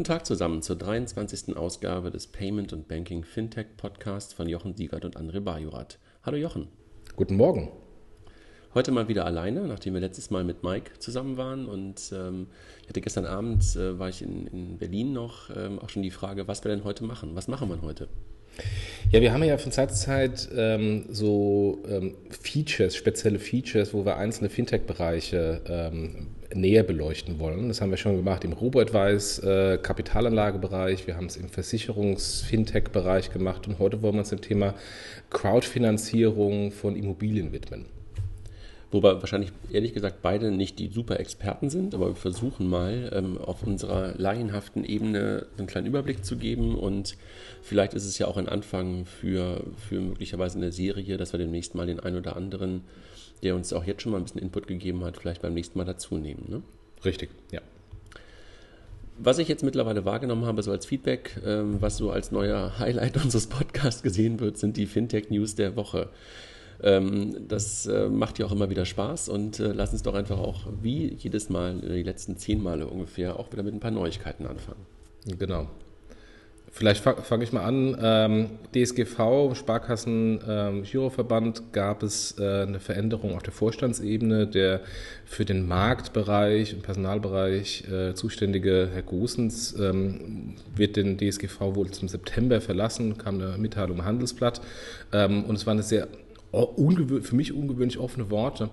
Guten Tag zusammen zur 23. Ausgabe des Payment und Banking Fintech Podcast von Jochen Siegert und André Bajorat. Hallo Jochen. Guten Morgen. Heute mal wieder alleine, nachdem wir letztes Mal mit Mike zusammen waren. Und ähm, ich hatte gestern Abend, äh, war ich in, in Berlin noch, ähm, auch schon die Frage, was wir denn heute machen. Was machen wir heute? Ja, wir haben ja von Zeit zu Zeit ähm, so ähm, Features, spezielle Features, wo wir einzelne Fintech-Bereiche ähm, näher beleuchten wollen. Das haben wir schon gemacht im Robo-Advice, äh, Kapitalanlagebereich, wir haben es im Versicherungs-Fintech-Bereich gemacht und heute wollen wir uns dem Thema Crowdfinanzierung von Immobilien widmen. Wobei wahrscheinlich ehrlich gesagt beide nicht die super Experten sind, aber wir versuchen mal ähm, auf unserer laienhaften Ebene einen kleinen Überblick zu geben und vielleicht ist es ja auch ein Anfang für, für möglicherweise eine Serie, dass wir demnächst mal den einen oder anderen, der uns auch jetzt schon mal ein bisschen Input gegeben hat, vielleicht beim nächsten Mal dazu nehmen. Ne? Richtig, ja. Was ich jetzt mittlerweile wahrgenommen habe, so als Feedback, ähm, was so als neuer Highlight unseres Podcasts gesehen wird, sind die Fintech-News der Woche. Ähm, das äh, macht ja auch immer wieder Spaß und äh, lass uns doch einfach auch wie jedes Mal, äh, die letzten zehn Male ungefähr, auch wieder mit ein paar Neuigkeiten anfangen. Genau. Vielleicht fange fang ich mal an. Ähm, DSGV, Sparkassen ähm, Giroverband, gab es äh, eine Veränderung auf der Vorstandsebene. Der für den Marktbereich und Personalbereich äh, zuständige Herr Gosens ähm, wird den DSGV wohl zum September verlassen, kam eine Mitteilung im Handelsblatt. Ähm, und es war eine sehr für mich ungewöhnlich offene Worte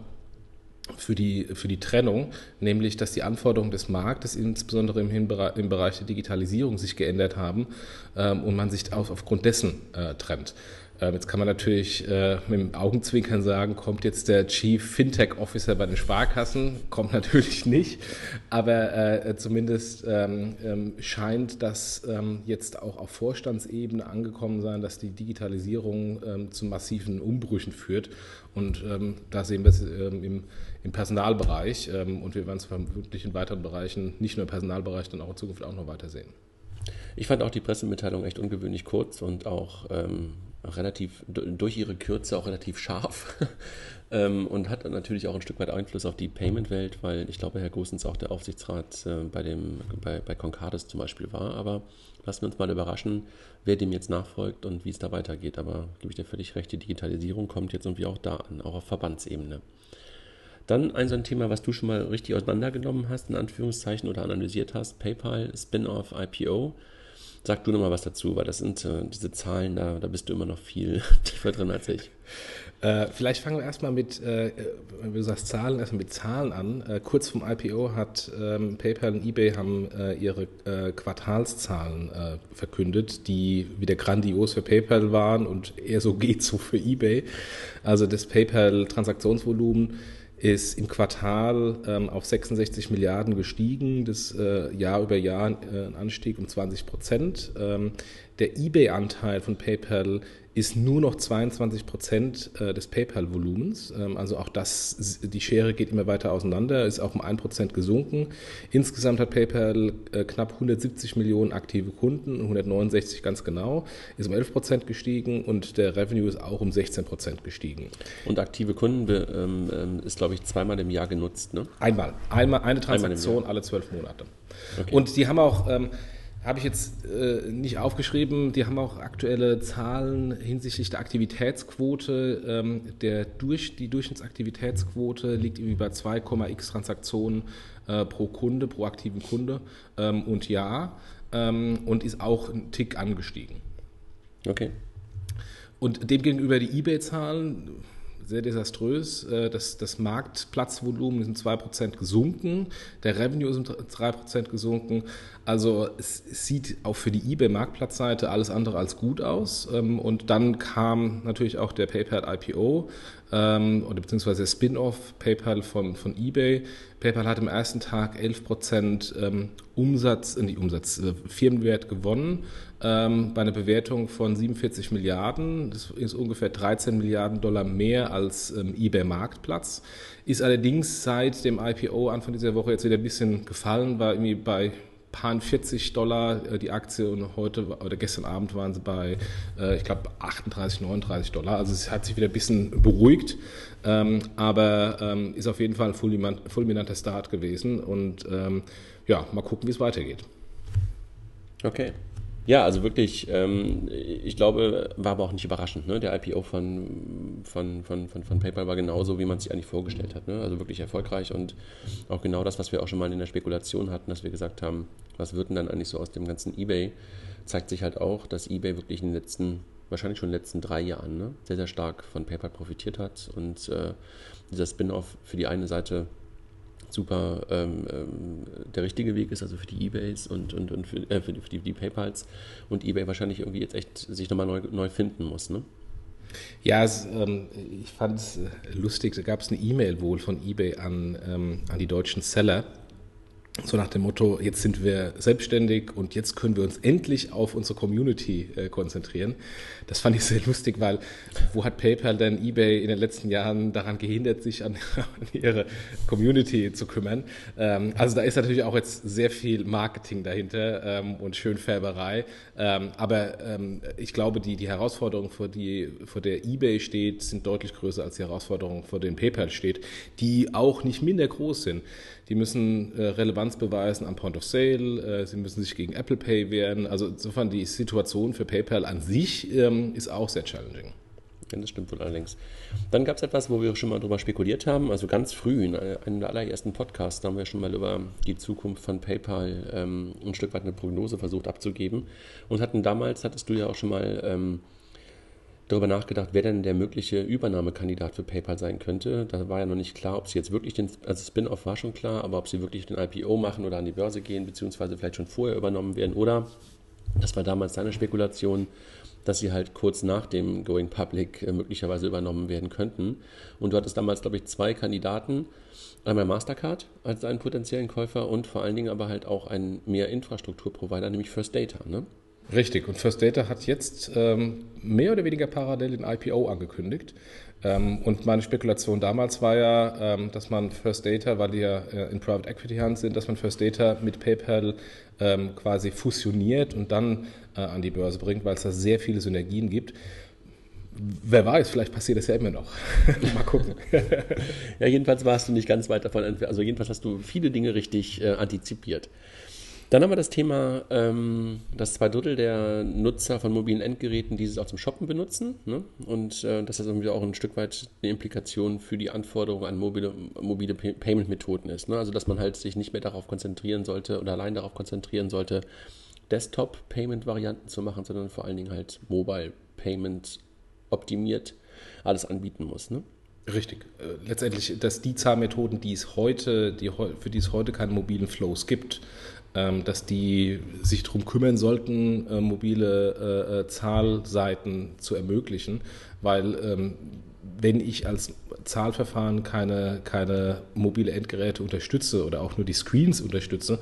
für die, für die Trennung, nämlich dass die Anforderungen des Marktes, insbesondere im, Hinbereich, im Bereich der Digitalisierung, sich geändert haben ähm, und man sich auf, aufgrund dessen äh, trennt. Ähm, jetzt kann man natürlich äh, mit dem Augenzwinkern sagen, kommt jetzt der Chief Fintech Officer bei den Sparkassen? Kommt natürlich nicht, aber äh, zumindest ähm, ähm, scheint das ähm, jetzt auch auf Vorstandsebene angekommen sein, dass die Digitalisierung zu massiven Umbrüchen führt. Und da sehen wir es im, Personalbereich und wir werden es vermutlich in weiteren Bereichen, nicht nur im Personalbereich, dann auch in Zukunft auch noch weiter sehen. Ich fand auch die Pressemitteilung echt ungewöhnlich kurz und auch relativ durch ihre Kürze auch relativ scharf ähm, und hat natürlich auch ein Stück weit Einfluss auf die Payment-Welt, weil ich glaube, Herr Gosens auch der Aufsichtsrat äh, bei, dem, bei, bei Concardis zum Beispiel war. Aber lassen wir uns mal überraschen, wer dem jetzt nachfolgt und wie es da weitergeht. Aber gebe ich dir völlig recht, die Digitalisierung kommt jetzt irgendwie auch da an, auch auf Verbandsebene. Dann ein so ein Thema, was du schon mal richtig auseinandergenommen hast, in Anführungszeichen, oder analysiert hast, PayPal, Spin-off, IPO. Sag du nochmal was dazu, weil das sind äh, diese Zahlen, da, da bist du immer noch viel tiefer drin als ich. Äh, vielleicht fangen wir erstmal mit, äh, wenn du sagst Zahlen, erstmal mit Zahlen an. Äh, kurz vom IPO hat ähm, PayPal und eBay haben äh, ihre äh, Quartalszahlen äh, verkündet, die wieder grandios für PayPal waren und eher so geht so für eBay. Also das PayPal-Transaktionsvolumen ist im Quartal ähm, auf 66 Milliarden gestiegen, das äh, Jahr über Jahr äh, ein Anstieg um 20 Prozent. Ähm, der eBay-Anteil von PayPal ist nur noch 22 Prozent äh, des PayPal-Volumens. Ähm, also auch das, die Schere geht immer weiter auseinander, ist auch um 1 Prozent gesunken. Insgesamt hat PayPal äh, knapp 170 Millionen aktive Kunden, 169 ganz genau, ist um 11 Prozent gestiegen und der Revenue ist auch um 16 Prozent gestiegen. Und aktive Kunden ähm, ähm, ist, glaube ich, zweimal im Jahr genutzt, ne? Einmal. Einmal eine Transaktion Einmal alle zwölf Monate. Okay. Und die haben auch habe ich jetzt äh, nicht aufgeschrieben. Die haben auch aktuelle Zahlen hinsichtlich der Aktivitätsquote. Ähm, der durch, die Durchschnittsaktivitätsquote liegt irgendwie bei 2,x Transaktionen äh, pro Kunde, pro aktiven Kunde ähm, und Jahr ähm, und ist auch ein Tick angestiegen. Okay. Und demgegenüber die eBay-Zahlen sehr desaströs. Äh, das, das Marktplatzvolumen ist um 2% gesunken, der Revenue ist um 3% gesunken. Also es, sieht auch für die eBay-Marktplatzseite alles andere als gut aus. Ähm, und dann kam natürlich auch der PayPal IPO ähm, oder beziehungsweise der Spin-off PayPal von, von eBay. PayPal hat im ersten Tag 11% ähm, Umsatz, äh, nicht Umsatz, äh, Firmenwert gewonnen ähm, bei einer Bewertung von 47 Milliarden. Das ist ungefähr 13 Milliarden Dollar mehr als ähm, eBay Marktplatz. Ist allerdings seit dem IPO Anfang dieser Woche jetzt wieder ein bisschen gefallen, war irgendwie bei paar 40 Dollar äh, die Aktie und heute oder gestern Abend waren sie bei, äh, ich glaube, 38, 39 Dollar. Also es hat sich wieder ein bisschen beruhigt, ähm, aber ähm, ist auf jeden Fall ein fulminanter Start gewesen und ähm, ja, mal gucken, wie es weitergeht. Okay. Ja, also wirklich, ähm, ich glaube, war aber auch nicht überraschend. Ne? Der IPO von, von, von, von, von PayPal war genauso, wie man sich eigentlich vorgestellt hat. Ne? Also wirklich erfolgreich und auch genau das, was wir auch schon mal in der Spekulation hatten, dass wir gesagt haben, was wird denn dann eigentlich so aus dem ganzen eBay, zeigt sich halt auch, dass eBay wirklich in den letzten, wahrscheinlich schon in den letzten drei Jahren, ne? sehr, sehr stark von PayPal profitiert hat und äh, dieser Spin-off für die eine Seite super ähm, ähm, der richtige Weg ist, also für die Ebays und, und, und für, äh, für, die, für die, die, PayPals und Ebay wahrscheinlich irgendwie jetzt echt sich nochmal neu, neu finden muss. Ne? Ja, es, ähm, ich fand es äh, lustig, da gab es eine E-Mail wohl von eBay an, ähm, an die deutschen Seller so nach dem Motto, jetzt sind wir selbstständig und jetzt können wir uns endlich auf unsere Community äh, konzentrieren. Das fand ich sehr lustig, weil wo hat PayPal denn eBay in den letzten Jahren daran gehindert, sich an, an ihre Community zu kümmern? Ähm, also da ist natürlich auch jetzt sehr viel Marketing dahinter ähm, und Schönfärberei. Ähm, aber ähm, ich glaube, die, die Herausforderungen, vor, die, vor der eBay steht, sind deutlich größer als die Herausforderungen, vor denen PayPal steht, die auch nicht minder groß sind. Die müssen äh, Relevanz beweisen am Point of Sale, äh, sie müssen sich gegen Apple Pay wehren. Also insofern die Situation für PayPal an sich ähm, ist auch sehr challenging. Ja, das stimmt wohl allerdings. Dann gab es etwas, wo wir schon mal drüber spekuliert haben. Also ganz früh in einem der allerersten Podcasts haben wir schon mal über die Zukunft von PayPal ähm, ein Stück weit eine Prognose versucht abzugeben. Und hatten damals, hattest du ja auch schon mal ähm, darüber nachgedacht, wer denn der mögliche Übernahmekandidat für PayPal sein könnte. Da war ja noch nicht klar, ob sie jetzt wirklich den, also Spin-off war schon klar, aber ob sie wirklich den IPO machen oder an die Börse gehen, beziehungsweise vielleicht schon vorher übernommen werden oder, das war damals seine Spekulation, dass sie halt kurz nach dem Going Public äh, möglicherweise übernommen werden könnten. Und du hattest damals, glaube ich, zwei Kandidaten. Einmal Mastercard als einen potenziellen Käufer und vor allen Dingen aber halt auch einen mehr Infrastrukturprovider, nämlich First Data. Ne? Richtig, und First Data hat jetzt ähm, mehr oder weniger parallel den IPO angekündigt. Ähm, und meine Spekulation damals war ja, ähm, dass man First Data, weil die ja äh, in Private Equity Hand sind, dass man First Data mit PayPal ähm, quasi fusioniert und dann äh, an die Börse bringt, weil es da sehr viele Synergien gibt. Wer weiß, vielleicht passiert das ja immer noch. Mal gucken. ja, jedenfalls warst du nicht ganz weit davon entfernt. Also jedenfalls hast du viele Dinge richtig äh, antizipiert. Dann haben wir das Thema, ähm, dass zwei Drittel der Nutzer von mobilen Endgeräten dieses auch zum Shoppen benutzen. Ne? Und äh, dass das irgendwie auch ein Stück weit eine Implikation für die Anforderungen an mobile, mobile Payment-Methoden ist. Ne? Also dass man halt sich nicht mehr darauf konzentrieren sollte oder allein darauf konzentrieren sollte, Desktop-Payment-Varianten zu machen, sondern vor allen Dingen halt Mobile-Payment optimiert alles anbieten muss. Ne? Richtig. Äh, letztendlich, dass die Zahlmethoden, die es heute, die, für die es heute keine mobilen Flows gibt, dass die sich darum kümmern sollten, äh, mobile äh, äh, Zahlseiten zu ermöglichen, weil ähm, wenn ich als Zahlverfahren keine, keine mobile Endgeräte unterstütze oder auch nur die Screens unterstütze,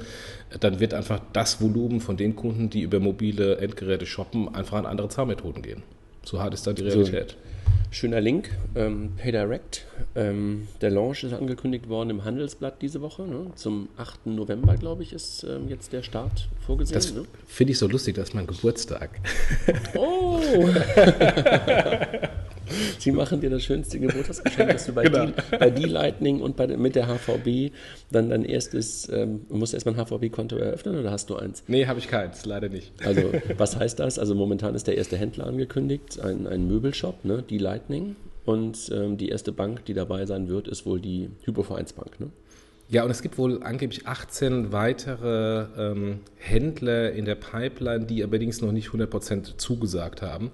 dann wird einfach das Volumen von den Kunden, die über mobile Endgeräte shoppen, einfach an andere Zahlmethoden gehen. So hart ist da die Realität. So. Schöner Link, ähm, PayDirect. Ähm, der Launch ist angekündigt worden im Handelsblatt diese Woche. Ne? Zum 8. November, glaube ich, ist ähm, jetzt der Start vorgesehen. Das ne? finde ich so lustig, das ist mein Geburtstag. Oh! Sie machen dir das schönste Geburtstagsgeschenk, dass du bei, genau. die, bei die Lightning und bei, mit der HVB dann dein erstes, ähm, musst du erstmal ein HVB-Konto eröffnen oder hast du eins? Nee, habe ich keins, leider nicht. Also, was heißt das? Also, momentan ist der erste Händler angekündigt, ein, ein Möbelshop, ne, die Lightning. Und ähm, die erste Bank, die dabei sein wird, ist wohl die Hypovereinsbank. Ne? Ja, und es gibt wohl angeblich 18 weitere ähm, Händler in der Pipeline, die allerdings noch nicht 100% zugesagt haben.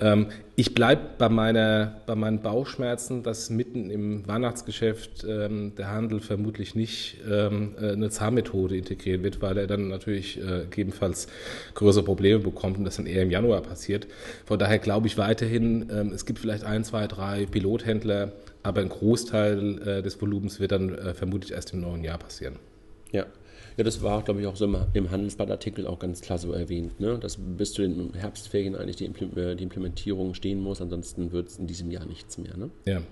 Ähm, ich bleibe bei, bei meinen Bauchschmerzen, dass mitten im Weihnachtsgeschäft ähm, der Handel vermutlich nicht ähm, äh, eine Zahlmethode integrieren wird, weil er dann natürlich äh, gegebenenfalls größere Probleme bekommt und das dann eher im Januar passiert. Von daher glaube ich weiterhin, ähm, es gibt vielleicht ein, zwei, drei Pilothändler, aber ein Großteil äh, des Volumens wird dann äh, vermutlich erst im neuen Jahr passieren. Ja. Ja, das war, glaube ich, auch so im, im Handelsblattartikel auch ganz klar so erwähnt, ne? dass bis zu den Herbstferien eigentlich die, äh, die Implementierung stehen muss, ansonsten wird es in diesem Jahr nichts mehr. Ne? Ja.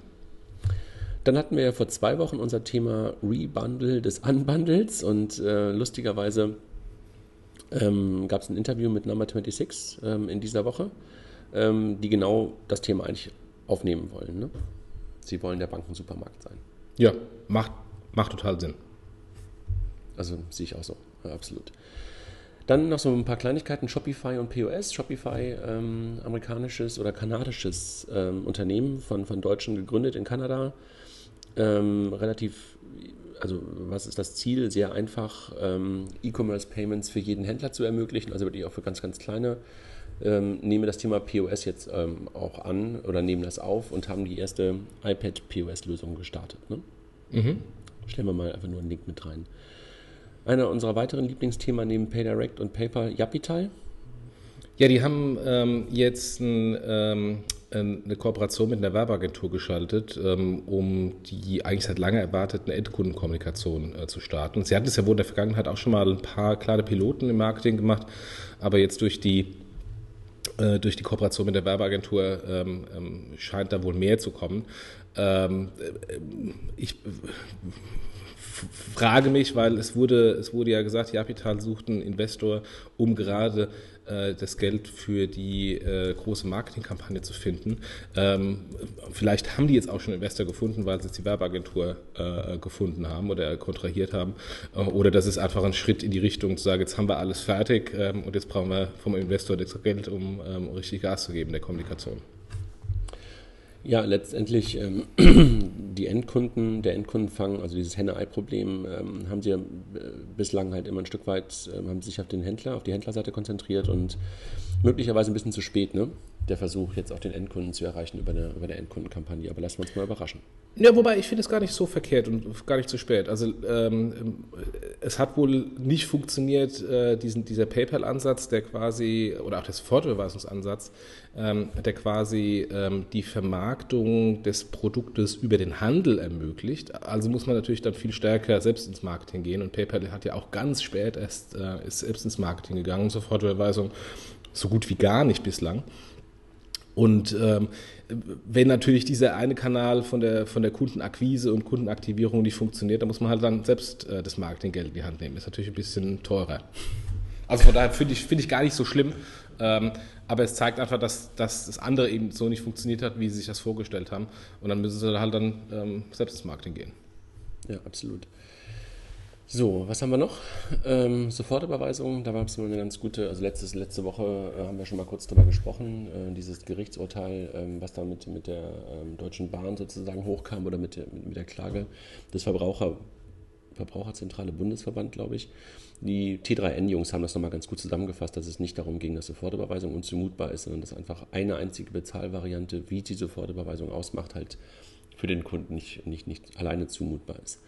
Dann hatten wir ja vor zwei Wochen unser Thema Rebundle des Unbundles und äh, lustigerweise ähm, gab es ein Interview mit Number 26 ähm, in dieser Woche, ähm, die genau das Thema eigentlich aufnehmen wollen. Ne? Sie wollen der Bankensupermarkt sein. Ja, macht, macht total Sinn. Also sehe ich auch so, absolut. Dann noch so ein paar Kleinigkeiten, Shopify und POS. Shopify, ähm, amerikanisches oder kanadisches ähm, Unternehmen von, von Deutschen gegründet in Kanada. Ähm, relativ, also was ist das Ziel? Sehr einfach, ähm, E-Commerce-Payments für jeden Händler zu ermöglichen, also wirklich auch für ganz, ganz kleine. Ähm, nehme das Thema POS jetzt ähm, auch an oder nehmen das auf und haben die erste iPad-POS-Lösung gestartet. Ne? Mhm. Stellen wir mal einfach nur einen Link mit rein. Einer unserer weiteren Lieblingsthemen neben PayDirect und PayPal, Yapital. Ja, die haben ähm, jetzt ein, ähm, eine Kooperation mit einer Werbeagentur geschaltet, ähm, um die eigentlich seit langer erwarteten Endkundenkommunikation äh, zu starten. Sie hatten es ja wohl in der Vergangenheit auch schon mal ein paar kleine Piloten im Marketing gemacht, aber jetzt durch die äh, durch die Kooperation mit der Werbeagentur ähm, ähm, scheint da wohl mehr zu kommen. Ähm, äh, ich frage mich, weil es wurde, es wurde ja gesagt, Japital sucht einen Investor, um gerade das Geld für die äh, große Marketingkampagne zu finden. Ähm, vielleicht haben die jetzt auch schon Investor gefunden, weil sie jetzt die Werbeagentur äh, gefunden haben oder kontrahiert haben. Äh, oder das ist einfach ein Schritt in die Richtung zu sagen, jetzt haben wir alles fertig ähm, und jetzt brauchen wir vom Investor das Geld, um ähm, richtig Gas zu geben der Kommunikation. Ja, letztendlich ähm, die Endkunden, der Endkundenfang, also dieses Henne-Ei-Problem, ähm, haben sie ja äh, bislang halt immer ein Stück weit, äh, haben sich auf den Händler, auf die Händlerseite konzentriert und möglicherweise ein bisschen zu spät, ne? Der Versuch, jetzt auch den Endkunden zu erreichen über eine, über eine Endkundenkampagne. Aber lassen wir uns mal überraschen. Ja, wobei ich finde es gar nicht so verkehrt und gar nicht zu spät. Also ähm, es hat wohl nicht funktioniert, äh, diesen, dieser PayPal-Ansatz, der quasi, oder auch der Sofortüberweisungsansatz, ähm, der quasi ähm, die Vermarktung des Produktes über den Handel ermöglicht. Also muss man natürlich dann viel stärker selbst ins Marketing gehen. Und PayPal hat ja auch ganz spät erst äh, ist selbst ins Marketing gegangen. Sofortüberweisung so gut wie gar nicht bislang. Und ähm, wenn natürlich dieser eine Kanal von der, von der Kundenakquise und Kundenaktivierung nicht funktioniert, dann muss man halt dann selbst äh, das Marketinggeld in die Hand nehmen. Ist natürlich ein bisschen teurer. Also von daher finde ich, find ich gar nicht so schlimm. Ähm, aber es zeigt einfach, dass, dass das andere eben so nicht funktioniert hat, wie sie sich das vorgestellt haben. Und dann müssen sie halt dann ähm, selbst ins Marketing gehen. Ja, absolut. So, was haben wir noch? Ähm, Sofortüberweisung, da war es eine ganz gute, also letztes, letzte Woche äh, haben wir schon mal kurz darüber gesprochen, äh, dieses Gerichtsurteil, ähm, was da mit, mit der ähm, Deutschen Bahn sozusagen hochkam oder mit der, mit, der Klage des Verbraucher, Verbraucherzentrale Bundesverband, glaube ich. Die T3N-Jungs haben das nochmal ganz gut zusammengefasst, dass es nicht darum ging, dass Sofortüberweisung unzumutbar ist, sondern dass einfach eine einzige Bezahlvariante, wie die Sofortüberweisung ausmacht, halt für den Kunden nicht, nicht, nicht alleine zumutbar ist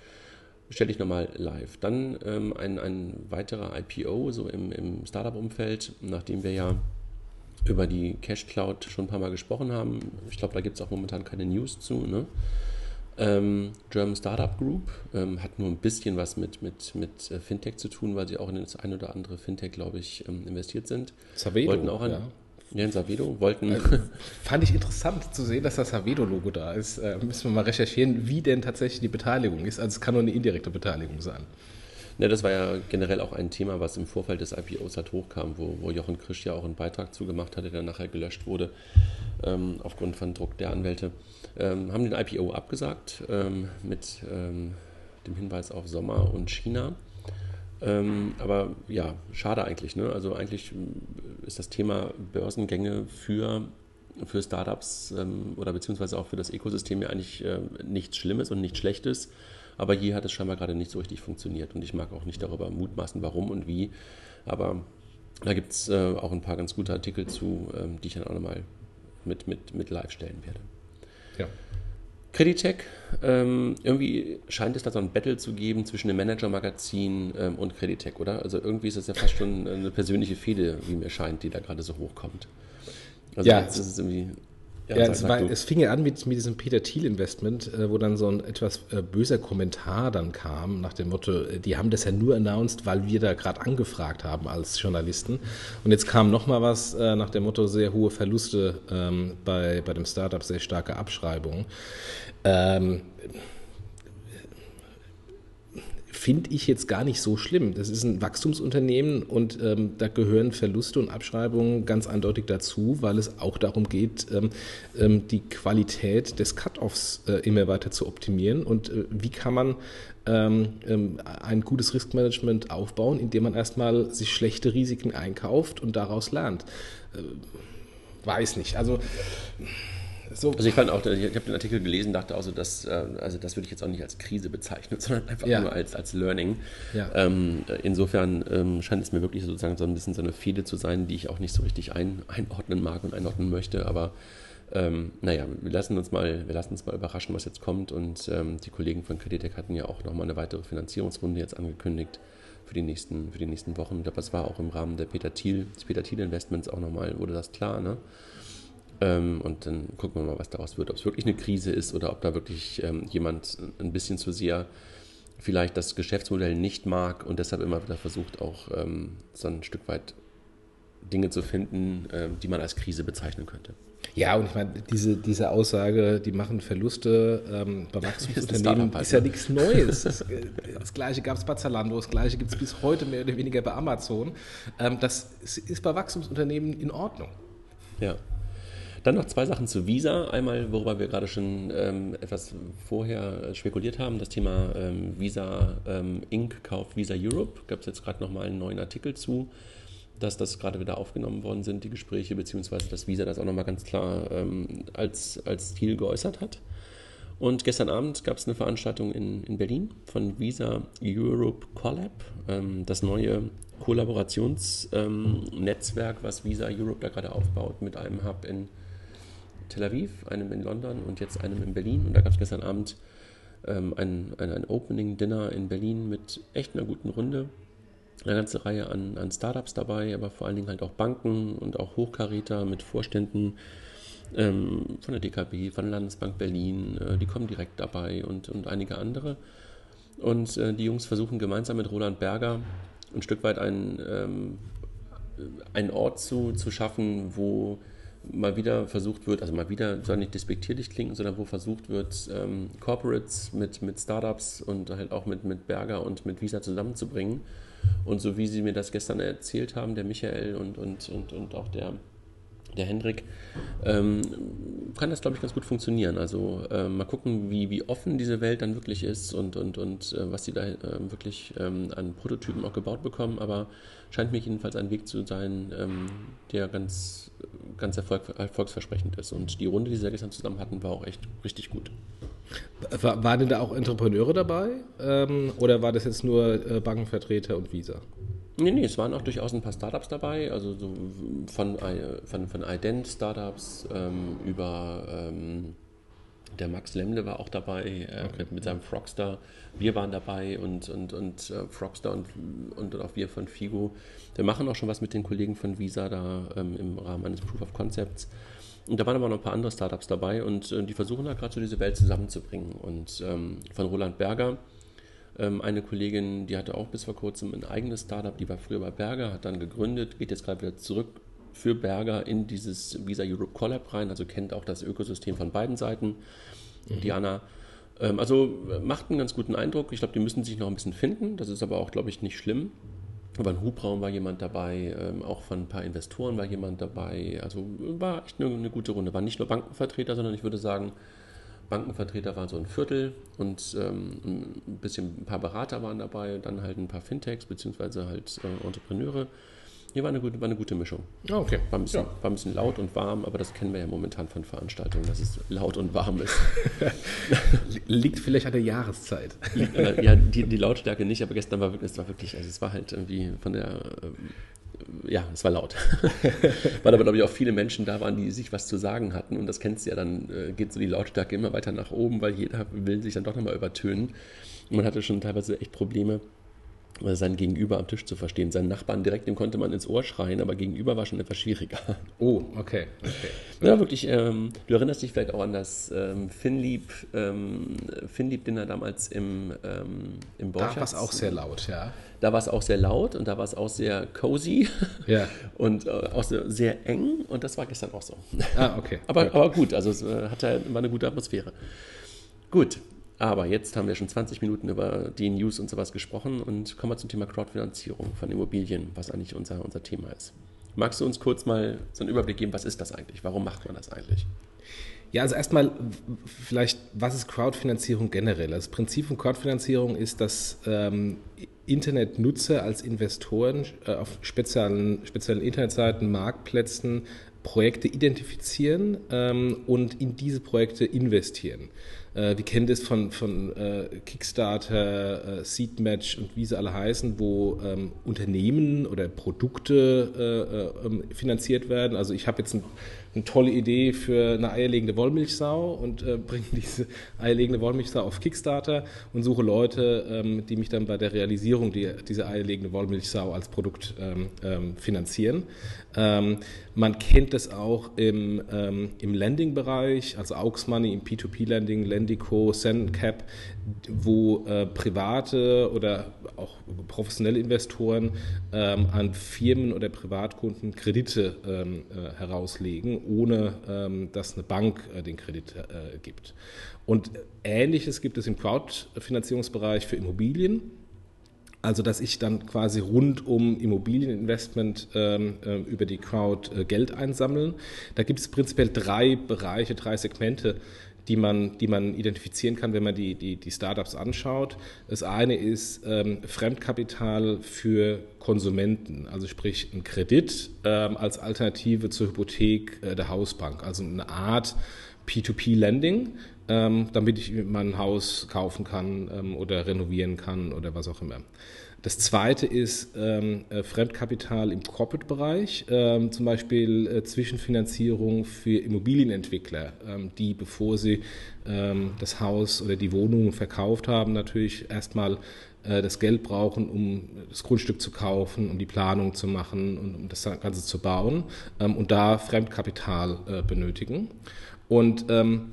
stelle ich nochmal live. Dann ähm, ein, ein weiterer IPO, so im, im Startup-Umfeld, nachdem wir ja über die Cash Cloud schon ein paar Mal gesprochen haben. Ich glaube, da gibt es auch momentan keine News zu. Ne? Ähm, German Startup Group ähm, hat nur ein bisschen was mit, mit, mit äh, Fintech zu tun, weil sie auch in das ein oder andere Fintech, glaube ich, ähm, investiert sind. Savedo, Wollten auch ein, ja. Ja, in Savedo wollten. Also, fand ich interessant zu sehen, dass das Savedo-Logo da ist. Äh, müssen wir mal recherchieren, wie denn tatsächlich die Beteiligung ist. Also es kann nur eine indirekte Beteiligung sein. Ja, das war ja generell auch ein Thema, was im Vorfeld des IPOs halt hochkam, wo, wo Jochen Krisch ja auch einen Beitrag zugemacht hatte, der nachher gelöscht wurde, ähm, aufgrund von Druck der Anwälte. Ähm, haben den IPO abgesagt ähm, mit ähm, dem Hinweis auf Sommer und China. Ähm, aber ja, schade eigentlich. Ne? Also eigentlich äh, ist das Thema Börsengänge für, für Startups ähm, oder beziehungsweise auch für das Ökosystem ja eigentlich äh, nichts Schlimmes und nichts Schlechtes. Aber hier hat es scheinbar gerade nicht so richtig funktioniert und ich mag auch nicht darüber mutmaßen, warum und wie. Aber da gibt es äh, auch ein paar ganz gute Artikel zu, ähm, die ich dann auch nochmal mit, mit, mit live stellen werde. Ja. Creditec, ähm, irgendwie scheint es da so ein Battle zu geben zwischen dem Manager-Magazin ähm, und Creditec, oder? Also irgendwie ist das ja fast schon eine persönliche Fehde, wie mir scheint, die da gerade so hochkommt. Also ja, das ist irgendwie ja, ja es, war, es, fing ja an mit, mit diesem Peter Thiel Investment, äh, wo dann so ein etwas äh, böser Kommentar dann kam, nach dem Motto, äh, die haben das ja nur announced, weil wir da gerade angefragt haben als Journalisten. Und jetzt kam nochmal was äh, nach dem Motto, sehr hohe Verluste ähm, bei, bei dem Startup, sehr starke Abschreibungen. Ähm, finde ich jetzt gar nicht so schlimm. Das ist ein Wachstumsunternehmen und ähm, da gehören Verluste und Abschreibungen ganz eindeutig dazu, weil es auch darum geht, ähm, ähm die Qualität des Cut-Offs äh, immer weiter zu optimieren. Und äh, wie kann man ähm, ähm, ein gutes Riskmanagement aufbauen, indem man erstmal sich schlechte Risiken einkauft und daraus lernt. Äh, weiß nicht. Also so. Also ich fand auch, ich habe den Artikel gelesen, dachte also, dass, äh, also das würde ich jetzt auch nicht als Krise bezeichnen, sondern einfach ja. nur als, als Learning. Ja. Ähm, insofern ähm, scheint es mir wirklich sozusagen so ein bisschen so eine Fehde zu sein, die ich auch nicht so richtig ein, einordnen mag und einordnen möchte, aber ähm, naja, wir lassen, uns mal, wir lassen uns mal überraschen, was jetzt kommt. Und ähm, die Kollegen von Creditec hatten ja auch nochmal eine weitere Finanzierungsrunde jetzt angekündigt für die nächsten, für die nächsten Wochen. Ich glaube, das war auch im Rahmen der Peter Thiel, des Peter Thiel Investments auch nochmal, wurde das klar. Ne? Ähm, und dann gucken wir mal, was daraus wird. Ob es wirklich eine Krise ist oder ob da wirklich ähm, jemand ein bisschen zu sehr vielleicht das Geschäftsmodell nicht mag und deshalb immer wieder versucht, auch ähm, so ein Stück weit Dinge zu finden, ähm, die man als Krise bezeichnen könnte. Ja, und ich meine, diese, diese Aussage, die machen Verluste ähm, bei Wachstumsunternehmen, ist, ist ja nichts Neues. Das, äh, das Gleiche gab es bei Zalando, das Gleiche gibt es bis heute mehr oder weniger bei Amazon. Ähm, das ist bei Wachstumsunternehmen in Ordnung. Ja. Dann noch zwei Sachen zu Visa. Einmal, worüber wir gerade schon ähm, etwas vorher spekuliert haben, das Thema ähm, Visa ähm, Inc. kauft Visa Europe. Gab es jetzt gerade nochmal einen neuen Artikel zu dass das gerade wieder aufgenommen worden sind, die Gespräche, beziehungsweise dass Visa das auch nochmal ganz klar ähm, als, als Ziel geäußert hat. Und gestern Abend gab es eine Veranstaltung in, in Berlin von Visa Europe Collab, ähm, das neue Kollaborationsnetzwerk, ähm, was Visa Europe da gerade aufbaut, mit einem Hub in Tel Aviv, einem in London und jetzt einem in Berlin. Und da gab es gestern Abend ähm, ein, ein, ein Opening-Dinner in Berlin mit echt einer guten Runde eine ganze Reihe an, an Startups dabei, aber vor allen Dingen halt auch Banken und auch Hochkaräter mit Vorständen ähm, von der DKB, von der Landesbank Berlin, äh, die kommen direkt dabei und, und einige andere. Und äh, die Jungs versuchen gemeinsam mit Roland Berger ein Stück weit einen, ähm, Ort zu, zu schaffen, wo mal wieder versucht wird, also mal wieder soll nicht despektierlich klingen, sondern wo versucht wird, ähm, Corporates mit, mit Startups und halt auch mit, mit Berger und mit Visa zusammenzubringen. Und so wie Sie mir das gestern erzählt haben, der Michael und, und, und, und auch der, der Hendrik, ähm, kann das, glaube ich, ganz gut funktionieren. Also äh, mal gucken, wie, wie offen diese Welt dann wirklich ist und, und, und äh, was sie da äh, wirklich ähm, an Prototypen auch gebaut bekommen. Aber scheint mir jedenfalls ein Weg zu sein, ähm, der ganz, ganz erfolg, erfolgsversprechend ist. Und die Runde, die sie gestern zusammen hatten, war auch echt richtig gut. War, waren denn da auch Entrepreneure dabei? Ähm, oder war das jetzt nur äh, Bankenvertreter und Visa? Nee, nee, es waren auch durchaus ein paar Startups dabei, also so von, von, von Ident-Startups ähm, über ähm, der Max Lemle war auch dabei äh, okay. mit, mit, seinem Frogstar. Wir waren dabei und, und, und äh, Frogstar und, und auch wir von Figo. Wir machen auch schon was mit den Kollegen von Visa da ähm, im Rahmen eines Proof of Concepts. Und da waren aber noch ein paar andere Startups dabei und äh, die versuchen da gerade so diese Welt zusammenzubringen. Und ähm, von Roland Berger, ähm, eine Kollegin, die hatte auch bis vor kurzem ein eigenes Startup, die war früher bei Berger, hat dann gegründet, geht jetzt gerade wieder zurück für Berger in dieses Visa Europe Collab rein, also kennt auch das Ökosystem von beiden Seiten. Mhm. Diana. Ähm, also macht einen ganz guten Eindruck. Ich glaube, die müssen sich noch ein bisschen finden. Das ist aber auch, glaube ich, nicht schlimm. Aber ein Hubraum war jemand dabei, ähm, auch von ein paar Investoren war jemand dabei. Also war echt eine, eine, gute Runde. Waren nicht nur Bankenvertreter, sondern ich würde sagen, Bankenvertreter waren so ein Viertel und ähm, ein bisschen ein paar Berater waren dabei, dann halt ein paar Fintechs beziehungsweise halt äh, Entrepreneure. Hier war eine gute, war eine gute Mischung. Ah, okay. War ein, bisschen, ja. war ein bisschen laut und warm, aber das kennen wir ja momentan von Veranstaltungen, dass es laut und warm ist. Liegt vielleicht an der Jahreszeit. Äh, ja, die, die Lautstärke nicht, aber gestern war wirklich, es war wirklich, also es war halt irgendwie von der, äh, ja, es war laut. Weil aber, glaube ich, auch viele Menschen da waren, die sich was zu sagen hatten. Und das kennst du ja, dann äh, geht so die Lautstärke immer weiter nach oben, weil jeder will sich dann doch nochmal übertönen. Und man hatte schon teilweise echt Probleme, sein Gegenüber am Tisch zu verstehen. Seinen Nachbarn direkt, dem konnte man ins Ohr schreien, aber gegenüber war schon etwas schwieriger. Oh, okay. okay. Ja, wirklich. Ähm, du erinnerst dich vielleicht auch an das ähm, Finlieb, ähm, Finlieb-Dinner damals im, ähm, im Borchards. Da war es auch sehr laut, ja. Da war es auch sehr laut und da war es auch sehr cozy ja. und äh, auch sehr, eng und das war gestern auch so. Ah, okay. aber, aber gut, also es äh, hatte, war eine gute Atmosphäre. Gut, Aber jetzt haben wir schon 20 Minuten über die News und sowas gesprochen und kommen wir zum Thema Crowdfinanzierung von Immobilien, was eigentlich unser, unser Thema ist. Magst du uns kurz mal so einen Überblick geben, was ist das eigentlich? Warum macht man das eigentlich? Ja, also erstmal vielleicht, was ist Crowdfinanzierung generell? Also das Prinzip von Crowdfinanzierung ist, dass ähm, Internetnutzer als Investoren äh, auf speziellen, speziellen Internetseiten, Marktplätzen Projekte identifizieren ähm, und in diese Projekte investieren. Äh, wir kennen das von, von äh, Kickstarter, äh, Seedmatch und wie sie alle heißen, wo ähm, Unternehmen oder Produkte äh, äh, ähm, finanziert werden. Also ich habe jetzt ein eine tolle Idee für eine eierlegende Wollmilchsau und äh, bringe diese eierlegende Wollmilchsau auf Kickstarter und suche Leute, ähm, die mich dann bei der Realisierung die, dieser eierlegende Wollmilchsau als Produkt ähm, ähm, finanzieren. Ähm, man kennt es auch im, ähm, im Lending-Bereich, also Aux Money im P2P-Lending, Lendico, SendCap, wo äh, private oder auch professionelle Investoren an Firmen oder Privatkunden Kredite äh, herauslegen, ohne ähm, dass eine Bank äh, den Kredit äh, gibt. Und Ähnliches gibt es im Crowdfinanzierungsbereich für Immobilien. Also, dass ich dann quasi rund um Immobilieninvestment ähm, äh, über die Crowd Geld einsammeln. Da gibt es prinzipiell drei Bereiche, drei Segmente, die man, die man identifizieren kann, wenn man die, die, die Startups anschaut. Das eine ist ähm, Fremdkapital für Konsumenten, also sprich ein Kredit ähm, als Alternative zur Hypothek äh, der Hausbank, also eine Art P2P-Lending, ähm, damit ich mein Haus kaufen kann ähm, oder renovieren kann oder was auch immer. Das zweite ist ähm, äh, Fremdkapital im Corporate-Bereich, ähm, zum Beispiel äh, Zwischenfinanzierung für Immobilienentwickler, ähm, die, bevor sie ähm, das Haus oder die Wohnung verkauft haben, natürlich erstmal äh, das Geld brauchen, um das Grundstück zu kaufen, um die Planung zu machen und um das Ganze zu bauen ähm, und da Fremdkapital äh, benötigen. Und ähm,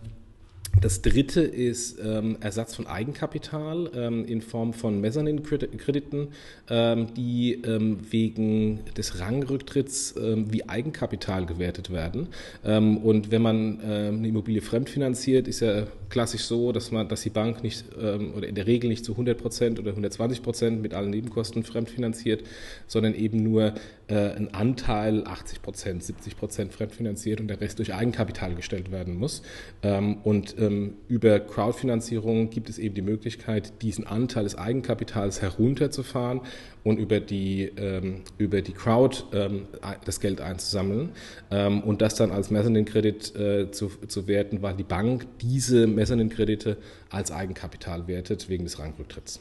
das dritte ist ähm, Ersatz von Eigenkapital ähm, in Form von Mezzanin-Krediten, ähm, die ähm, wegen des Rangrücktritts ähm, wie Eigenkapital gewertet werden. Ähm, und wenn man eine Immobilie fremdfinanziert, ist ja klassisch so, dass man, dass die Bank nicht oder in der Regel nicht zu 100 Prozent oder 120 Prozent mit allen Nebenkosten fremdfinanziert, sondern eben nur äh, ein Anteil 80 Prozent, 70 Prozent fremdfinanziert und der Rest durch Eigenkapital gestellt werden muss. und ähm, über Crowdfinanzierung gibt es eben die Möglichkeit, diesen Anteil des Eigenkapitals herunterzufahren und über die, ähm, über die Crowd ähm, das Geld einzusammeln ähm, und das dann als Mezzanin-Kredit äh, zu, zu werten, weil die Bank diese Mezzanin-Kredite als Eigenkapital wertet wegen des Rangrücktritts.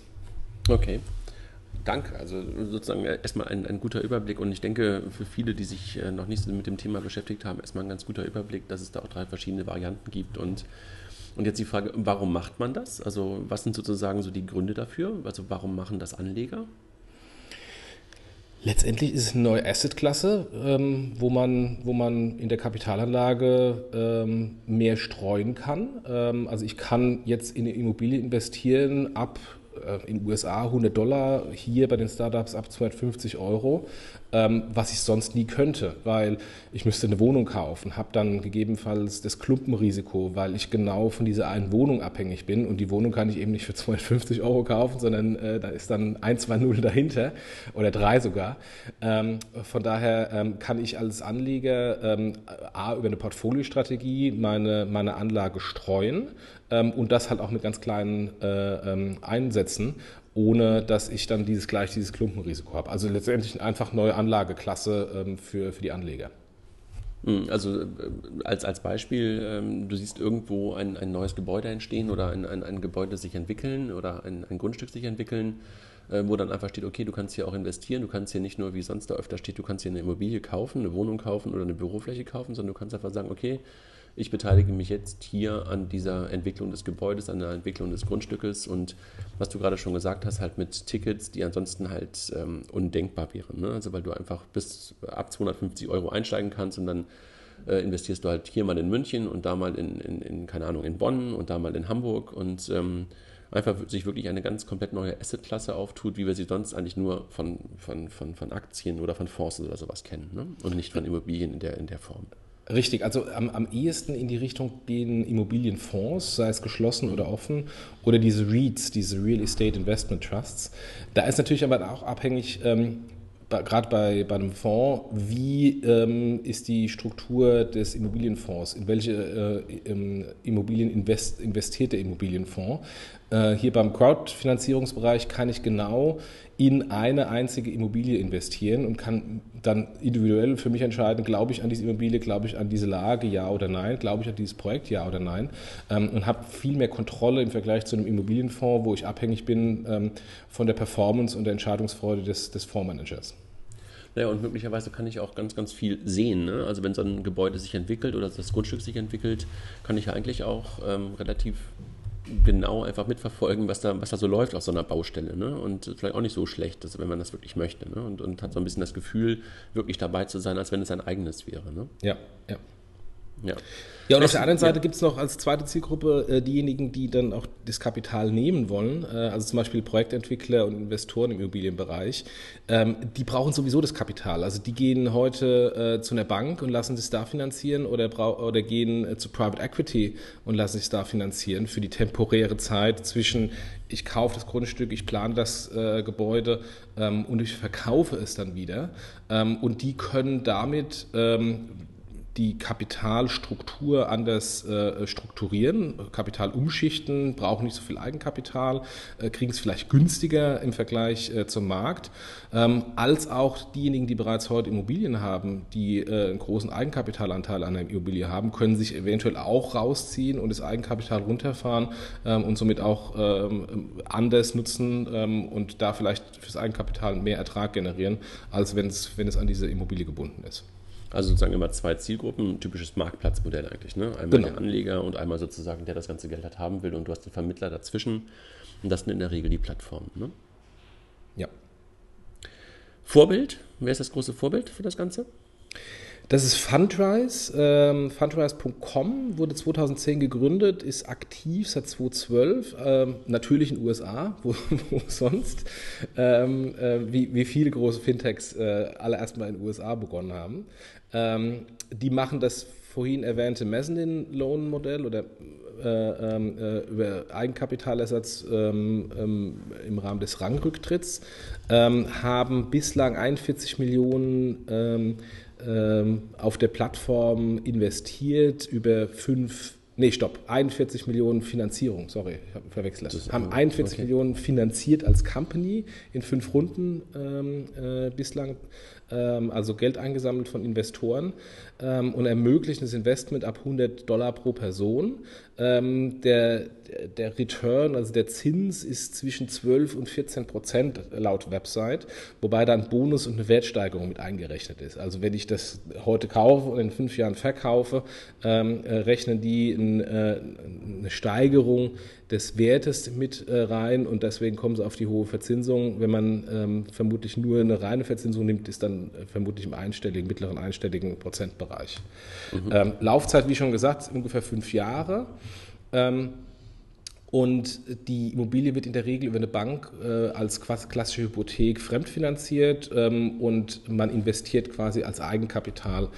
Okay. Danke. Also sozusagen erstmal ein, ein, guter Überblick und ich denke für viele, die sich äh, noch nicht mit dem Thema beschäftigt haben, erstmal ein ganz guter Überblick, dass es da auch drei verschiedene Varianten gibt und und jetzt die Frage, warum macht man das? Also was sind sozusagen so die Gründe dafür? Also warum machen das Anleger? Letztendlich ist es eine neue Assetklasse, ähm, wo, man, wo man in der Kapitalanlage ähm, mehr streuen kann. Ähm, also ich kann jetzt in eine Immobilie investieren ab in den USA 100 Dollar, hier bei den Startups ab 250 Euro, ähm, was ich sonst nie könnte, weil ich müsste eine Wohnung kaufen, habe dann gegebenenfalls das Klumpenrisiko, weil ich genau von dieser einen Wohnung abhängig bin und die Wohnung kann ich eben nicht für 250 Euro kaufen, sondern äh, da ist dann ein, zwei Nullen dahinter oder drei sogar. Ähm, von daher ähm, kann ich als Anleger ähm, A, über eine Portfoliostrategie meine, meine Anlage streuen ähm, und das halt auch mit ganz kleinen äh, ähm, Einsätzen ohne dass ich dann dieses gleich dieses Klumpenrisiko habe. Also letztendlich einfach neue Anlageklasse ähm, für, für die Anleger. Hm, also äh, als, als Beispiel, ähm, du siehst irgendwo ein, ein neues Gebäude entstehen oder ein, ein, ein Gebäude sich entwickeln oder ein, ein Grundstück sich entwickeln, äh, wo dann einfach steht, okay, du kannst hier auch investieren, du kannst hier nicht nur, wie sonst da öfter steht, du kannst hier eine Immobilie kaufen, eine Wohnung kaufen oder eine Bürofläche kaufen, sondern du kannst einfach sagen, okay, ich beteilige mich jetzt hier an dieser Entwicklung des Gebäudes, an der Entwicklung des Grundstückes und was du gerade schon gesagt hast, halt mit Tickets, die ansonsten halt ähm, undenkbar wären. Ne? Also weil du einfach bis ab 250 Euro einsteigen kannst und dann äh, investierst du halt hier mal in München und da mal in, in, in, keine Ahnung, in Bonn und da mal in Hamburg und ähm, einfach sich wirklich eine ganz komplett neue Assetklasse auftut, wie wir sie sonst eigentlich nur von, von, von, von Aktien oder von Fonds oder sowas kennen ne? und nicht von Immobilien in der, in der Form. Richtig, also am, am ehesten in die Richtung gehen Immobilienfonds, sei es geschlossen oder offen, oder diese REITs, diese Real Estate Investment Trusts. Da ist natürlich aber auch abhängig, ähm, gerade bei, bei einem Fonds, wie ähm, ist die Struktur des Immobilienfonds? In welche äh, Immobilien invest, investiert der Immobilienfonds? Äh, hier beim Crowdfinanzierungsbereich kann ich genau in eine einzige Immobilie investieren und kann dann individuell für mich entscheiden, glaube ich an diese Immobilie, glaube ich an diese Lage, ja oder nein, glaube ich an dieses Projekt, ja oder nein ähm, und habe viel mehr Kontrolle im Vergleich zu einem Immobilienfonds, wo ich abhängig bin ähm, von der Performance und der Entscheidungsfreude des, des Fondsmanagers. Naja, und möglicherweise kann ich auch ganz, ganz viel sehen. Ne? Also wenn so ein Gebäude sich entwickelt oder das Grundstück sich entwickelt, kann ich ja eigentlich auch ähm, relativ genau einfach mitverfolgen, was da, was da so läuft auf so einer Baustelle. Ne? Und vielleicht auch nicht so schlecht, dass, wenn man das wirklich möchte. Ne? Und, und hat so ein bisschen das Gefühl, wirklich dabei zu sein, als wenn es ein eigenes wäre. Ne? Ja, ja. Ja. Ja, und auf der anderen Seite ja. gibt es noch als zweite Zielgruppe äh, diejenigen, die dann auch das Kapital nehmen wollen, äh, also zum Beispiel Projektentwickler und Investoren im Immobilienbereich. Ähm, die brauchen sowieso das Kapital. Also die gehen heute äh, zu einer Bank und lassen sich da finanzieren oder, oder gehen äh, zu Private Equity und lassen sich da finanzieren für die temporäre Zeit zwischen ich kaufe das Grundstück, ich plane das äh, Gebäude ähm, und ich verkaufe es dann wieder. Ähm, und die können damit ähm, die Kapitalstruktur anders äh, strukturieren, Kapital umschichten, brauchen nicht so viel Eigenkapital, äh, kriegen es vielleicht günstiger im Vergleich äh, zum Markt, ähm, als auch diejenigen, die bereits heute Immobilien haben, die äh, einen großen Eigenkapitalanteil an der Immobilie haben, können sich eventuell auch rausziehen und das Eigenkapital runterfahren ähm, und somit auch ähm, anders nutzen ähm, und da vielleicht fürs Eigenkapital mehr Ertrag generieren, als wenn es, wenn es an diese Immobilie gebunden ist. Also sozusagen immer zwei Zielgruppen, ein typisches Marktplatzmodell eigentlich. Ne? Einmal genau. der Anleger und einmal sozusagen, der das ganze Geld hat haben will und du hast den Vermittler dazwischen. Und das sind in der Regel die Plattformen. Ne? Ja. Vorbild, wer ist das große Vorbild für das Ganze? Das ist Fundrise. Ähm, Fundrise.com wurde 2010 gegründet, ist aktiv seit 2012, ähm, natürlich in den USA, wo, wo sonst, ähm, äh, wie, wie viele große Fintechs äh, alle erstmal in den USA begonnen haben. Ähm, die machen das vorhin erwähnte Mezzanine-Loan-Modell oder äh, ähm, äh, über Eigenkapitalersatz ähm, ähm, im Rahmen des Rangrücktritts, ähm, haben bislang 41 Millionen ähm, auf der Plattform investiert über fünf, nee, stopp, 41 Millionen Finanzierung, sorry, ich habe verwechselt. Das haben 41 okay. Millionen finanziert als Company in fünf Runden ähm, äh, bislang, also Geld eingesammelt von Investoren ähm, und ermöglichen das Investment ab 100 Dollar pro Person. Ähm, der, der Return, also der Zins, ist zwischen 12 und 14 Prozent laut Website, wobei dann Bonus und eine Wertsteigerung mit eingerechnet ist. Also wenn ich das heute kaufe und in fünf Jahren verkaufe, ähm, äh, rechnen die äh, eine Steigerung des Wertes mit äh, rein und deswegen kommen sie auf die hohe Verzinsung. Wenn man ähm, vermutlich nur eine reine Verzinsung nimmt, ist dann äh, vermutlich im einstelligen, mittleren einstelligen Prozentbereich. Mhm. Ähm, Laufzeit, wie schon gesagt, ungefähr fünf Jahre. Ähm, und die Immobilie wird in der Regel über eine Bank äh, als klassische Hypothek fremdfinanziert ähm, und man investiert quasi als Eigenkapital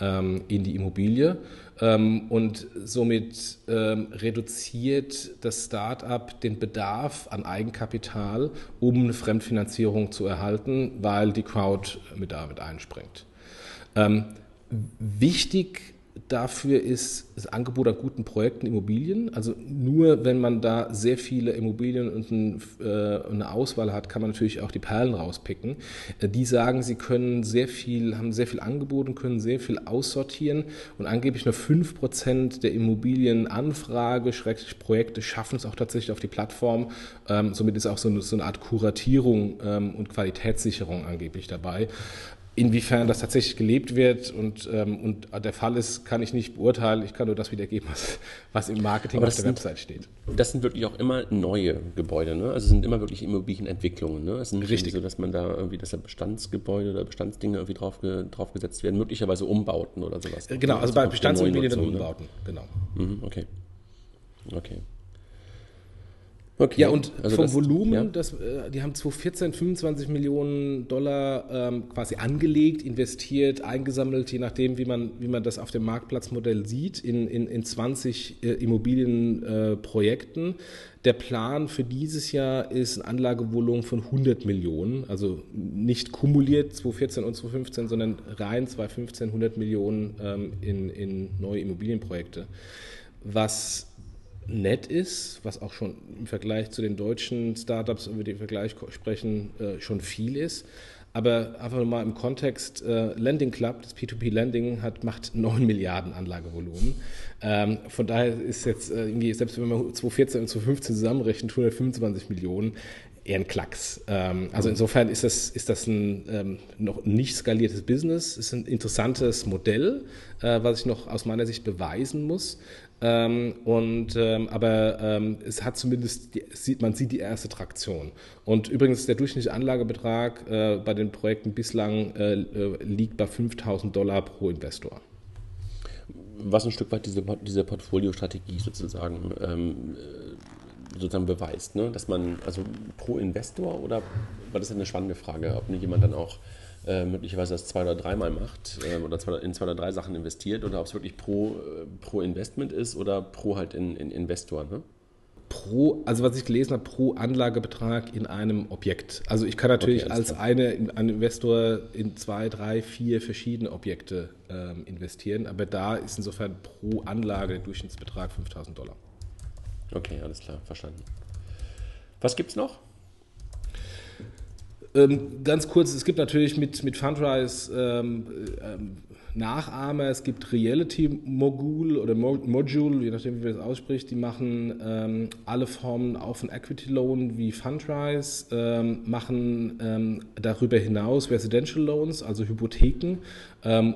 ähm, in die Immobilie. Ähm, und somit ähm, reduziert das Start-up den Bedarf an Eigenkapital, um eine Fremdfinanzierung zu erhalten, weil die Crowd mit damit einspringt. Ähm, wichtig dafür ist das Angebot an guten Projekten Immobilien. Also nur wenn man da sehr viele Immobilien und ein, äh, eine Auswahl hat, kann man natürlich auch die Perlen rauspicken. Äh, die sagen, sie können sehr viel, haben sehr viel Angebot und können sehr viel aussortieren und angeblich nur 5% der Immobilienanfrage, Schrägstrich Projekte schaffen es auch tatsächlich auf die Plattform. Ähm, somit ist auch so eine, so eine Art Kuratierung ähm, und Qualitätssicherung angeblich dabei. Inwiefern das tatsächlich gelebt wird und, ähm, und der Fall ist, kann ich nicht beurteilen. Ich kann nur das wiedergeben, was, was im Marketing auf der sind, Website steht. Das sind wirklich auch immer neue Gebäude, ne? Also es sind immer wirklich Immobilienentwicklungen, ne? Es ist nicht Richtig. so, dass man da irgendwie, dass da Bestandsgebäude oder Bestandsdinge irgendwie drauf, draufgesetzt werden, möglicherweise Umbauten oder sowas. Genau, also, also bei Bestandsimmobilien dann ne? Umbauten, genau. Mhm, okay. Okay. Okay. Ja, und also vom das, Volumen, ja. das, äh, die haben 2014 25 Millionen Dollar ähm, quasi angelegt, investiert, eingesammelt, je nachdem, wie man, wie man das auf dem Marktplatzmodell sieht, in, in, in 20 äh, Immobilienprojekten. Äh, der Plan für dieses Jahr ist ein Anlagevolumen von 100 Millionen, also nicht kumuliert 2014 und 2015, sondern rein 2015 100 Millionen ähm, in, in neue Immobilienprojekte. Was nett ist, was auch schon im Vergleich zu den deutschen Startups, über den Vergleich sprechen, äh, schon viel ist. Aber einfach mal im Kontext, äh, Lending Club, das P2P Lending, hat, macht 9 Milliarden Anlagevolumen. Ähm, von daher ist jetzt äh, irgendwie, selbst wenn man 2014 und 2015 zusammenrechnet, 125 Millionen, eher ein Klacks. Ähm, also insofern ist das, ist das ein ähm, noch nicht skaliertes Business, ist ein interessantes Modell, äh, was ich noch aus meiner Sicht beweisen muss. Ähm, und, ähm, aber ähm, es hat zumindest, die, sieht, man sieht die erste Traktion. Und übrigens, der durchschnittliche Anlagebetrag äh, bei den Projekten bislang äh, äh liegt bei 5000 Dollar pro Investor. Was ein Stück weit diese, diese Portfoliostrategie sozusagen ähm, äh, sozusagen beweist, ne? dass man, also pro Investor oder, weil das eine spannende Frage, ob jemand dann auch äh, möglicherweise das zwei oder dreimal macht äh, oder zwei, in zwei oder drei Sachen investiert oder ob es wirklich pro, äh, pro Investment ist oder pro halt in, in Investor. Ne? Pro, also was ich gelesen habe, pro Anlagebetrag in einem Objekt. Also ich kann natürlich okay, als eine, ein Investor in zwei, drei, vier verschiedene Objekte ähm, investieren, aber da ist insofern pro Anlage der Durchschnittsbetrag 5000 Dollar. Okay, alles klar, verstanden. Was gibt es noch? Ähm, ganz kurz, es gibt natürlich mit, mit Fundrise ähm, ähm, Nachahmer, es gibt Reality Mogul oder Module, je nachdem, wie man das ausspricht, die machen ähm, alle Formen auch von Equity Loan wie Fundrise, ähm, machen ähm, darüber hinaus Residential Loans, also Hypotheken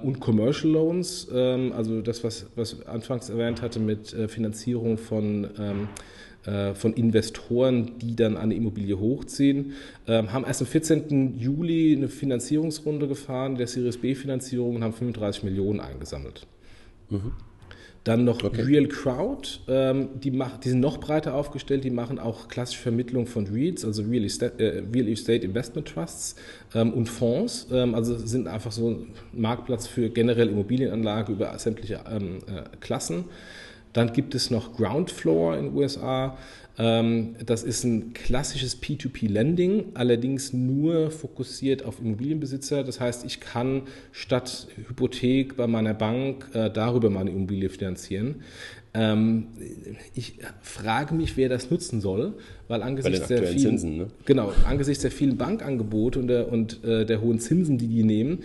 und Commercial Loans, also das, was, was anfangs erwähnt hatte mit äh, Finanzierung von äh, von Investoren, die dann eine Immobilie hochziehen, ähm, haben erst am 14. Juli eine Finanzierungsrunde gefahren, der Series B-Finanzierung und haben 35 Millionen eingesammelt. Mhm. Dann noch okay. Real Crowd, ähm, die, mach, die sind noch breiter aufgestellt, die machen auch klassische Vermittlung von REITs, also Real Estate, äh, Real Estate Investment Trusts ähm, und Fonds, ähm, also sind einfach so ein Marktplatz für generell Immobilienanlage über sämtliche ähm, äh, Klassen. Dann gibt es noch Ground Floor in den USA. Ähm, das ist ein klassisches P2P-Lending, allerdings nur fokussiert auf Immobilienbesitzer. Das heißt, ich kann statt Hypothek bei meiner Bank äh, darüber meine Immobilie finanzieren. Ähm, ich frage mich, wer das nutzen soll, weil angesichts der vielen, Zinsen, ne? genau, angesichts der vielen Bankangebote und der, und äh, der hohen Zinsen, die die nehmen,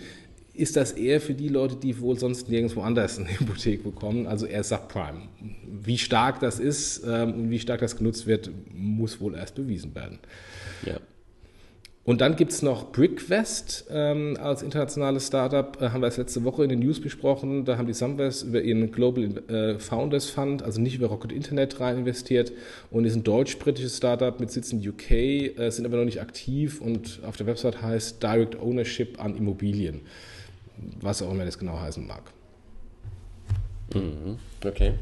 ist das eher für die Leute, die wohl sonst nirgendwo anders eine Hypothek bekommen, also eher Subprime. Wie stark das ist ähm, und wie stark das genutzt wird, muss wohl erst bewiesen werden. Ja. Und dann gibt es noch BrickVest ähm, als internationales Startup, äh, haben wir es letzte Woche in den News besprochen. Da haben die Sunvest über ihren Global äh, Founders Fund, also nicht über Rocket Internet rein investiert und ist ein deutsch-britisches Startup mit Sitz in UK, äh, sind aber noch nicht aktiv und auf der Website heißt Direct Ownership an Immobilien was auch immer das genau heißen mag. Mhm. Okay.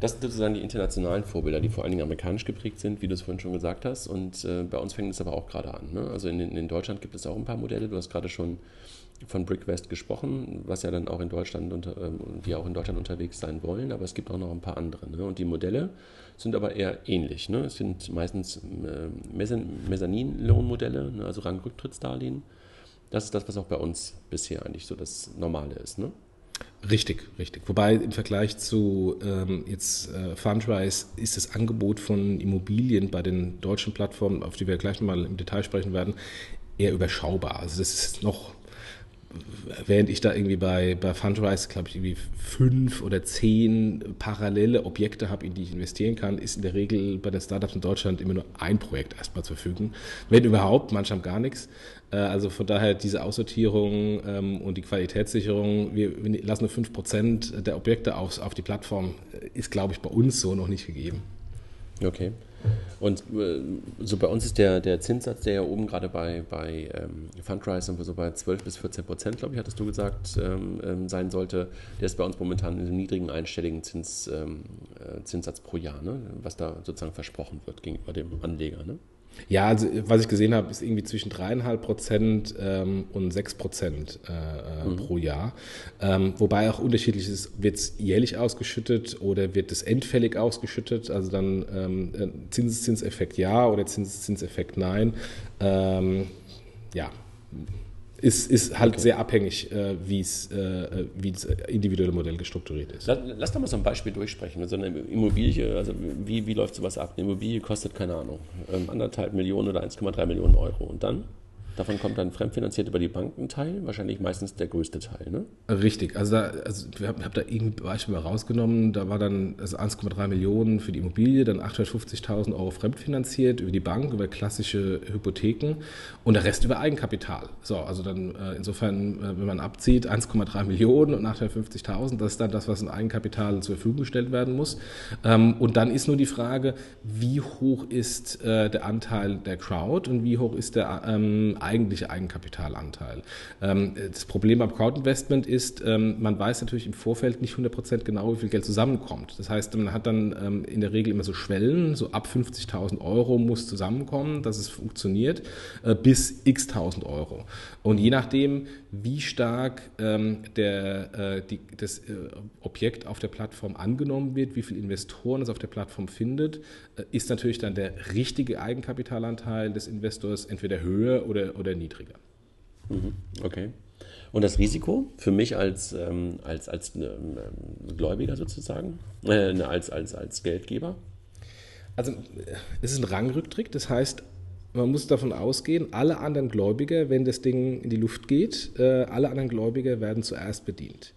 Das sind sozusagen die internationalen Vorbilder, die vor allen Dingen amerikanisch geprägt sind, wie du es vorhin schon gesagt hast. Und äh, bei uns fängt es aber auch gerade an. Ne? Also in, in, Deutschland gibt es auch ein paar Modelle. Du hast gerade schon von BrickWest gesprochen, was ja dann auch in Deutschland unter, ähm, die auch in Deutschland unterwegs sein wollen. Aber es gibt auch noch ein paar andere. Ne? Und die Modelle sind aber eher ähnlich. Ne? Es sind meistens äh, Mezzanin-Loan-Modelle, ne? also Rangrücktrittsdarlehen das ist das, was auch bei uns bisher eigentlich so das Normale ist. Ne? Richtig, richtig. Wobei im Vergleich zu ähm, jetzt äh, Fundrise ist das Angebot von Immobilien bei den deutschen Plattformen, auf die wir gleich mal im Detail sprechen werden, eher überschaubar. Also das ist noch während ich da irgendwie bei, bei Fundrise, glaube ich, irgendwie fünf oder zehn parallele Objekte habe, in die ich investieren kann, ist in der Regel bei den Startups in Deutschland immer nur ein Projekt erstmal zur Verfügung. Wenn überhaupt, manchmal gar nichts. Äh, also von daher diese Aussortierung ähm, und die Qualitätssicherung, wir, lassen nur fünf Prozent der Objekte auf, auf die Plattform, äh, ist, glaube ich, bei uns so noch nicht gegeben. Okay. Und äh, so bei uns ist der, der Zinssatz, der ja oben gerade bei, bei ähm, Fundrise so bei 12 bis 14 Prozent, glaube ich, hattest du gesagt, ähm, ähm, sein sollte. Der ist bei uns momentan in einem niedrigen einstelligen Zins, ähm, äh, Zinssatz pro Jahr, ne? was da sozusagen versprochen wird gegenüber dem Anleger. Ne? Ja, also was ich gesehen habe, ist irgendwie zwischen dreieinhalb Prozent ähm, und sechs Prozent äh, äh, mhm. pro Jahr. Ähm, wobei auch unterschiedlich ist, wird es jährlich ausgeschüttet oder wird es endfällig ausgeschüttet? Also dann ähm, äh, Zinseszinseffekt ja oder Zinseszinseffekt nein. Ähm, ja, ist, ist halt okay. sehr abhängig, äh, wie äh, das individuelle Modell gestrukturiert ist. Lass, lass doch mal so ein Beispiel durchsprechen. So eine Immobilie, also wie, wie läuft sowas ab? Eine Immobilie kostet, keine Ahnung, ähm, anderthalb Millionen oder 1,3 Millionen Euro. Und dann? Davon kommt dann fremdfinanziert über die Banken Teil, wahrscheinlich meistens der größte Teil, ne? Richtig, also, da, also ich habe hab da irgendwie Beispiel rausgenommen, da war dann also 1,3 Millionen für die Immobilie, dann 850.000 Euro fremdfinanziert über die Bank, über klassische Hypotheken und der Rest über Eigenkapital. So, also dann äh, insofern, äh, wenn man abzieht, 1,3 Millionen und 850.000, das ist dann das, was in Eigenkapital zur Verfügung gestellt werden muss. Ähm, und dann ist nur die Frage, wie hoch ist äh, der Anteil der Crowd und wie hoch ist der ähm, eigentliche Eigenkapitalanteil. Ähm, das Problem beim Crowdinvestment ist, ähm, man weiß natürlich im Vorfeld nicht 100% genau, wie viel Geld zusammenkommt. Das heißt, man hat dann ähm, in der Regel immer so Schwellen, so ab 50.000 Euro muss zusammenkommen, dass es funktioniert, äh, bis x 1000 Euro. Und je nachdem, wie stark der, äh, die, das äh, Objekt auf der Plattform angenommen wird, wie viele Investoren es auf der Plattform findet, ist natürlich dann der richtige Eigenkapitalanteil des Investors entweder höher oder, oder niedriger. Mhm, okay. Und das Risiko für mich als, ähm, als, als ähm, Gläubiger sozusagen, äh, ne, als, als, als Geldgeber? Also es ist ein Rangrücktritt, das heißt, man muss davon ausgehen, alle anderen Gläubiger, wenn das Ding in die Luft geht, äh, alle anderen Gläubiger werden zuerst bedient.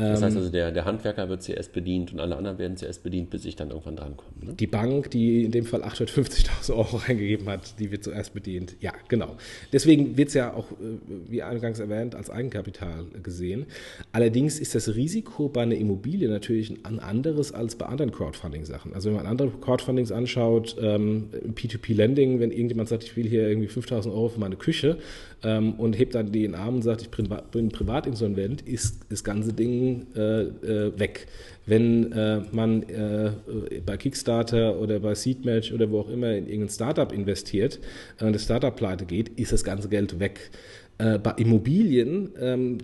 Das heißt ähm, also, der, der Handwerker wird zuerst bedient und alle anderen werden zuerst bedient, bis ich dann irgendwann drankomme. Ne? Die Bank, die in dem Fall 850.000 Euro reingegeben hat, die wird zuerst bedient. Ja, genau. Deswegen wird es ja auch, äh, wie eingangs erwähnt, als Eigenkapital gesehen. Allerdings ist das Risiko bei einer Immobilie natürlich ein anderes als bei anderen Crowdfunding-Sachen. Also wenn man andere Crowdfundings anschaut, ähm, P2P-Lending, wenn irgendjemand sagt, ich will hier irgendwie 5.000 Euro für meine Küche ähm, und hebt dann den Arm und sagt, ich bin, privatinsolvent, ist das ganze Ding äh, äh, weg. Wenn äh, man äh, bei Kickstarter oder bei Seedmatch oder wo auch immer in irgendein Startup investiert und das Startup pleite geht, ist das ganze Geld weg. Äh, bei Immobilien ähm,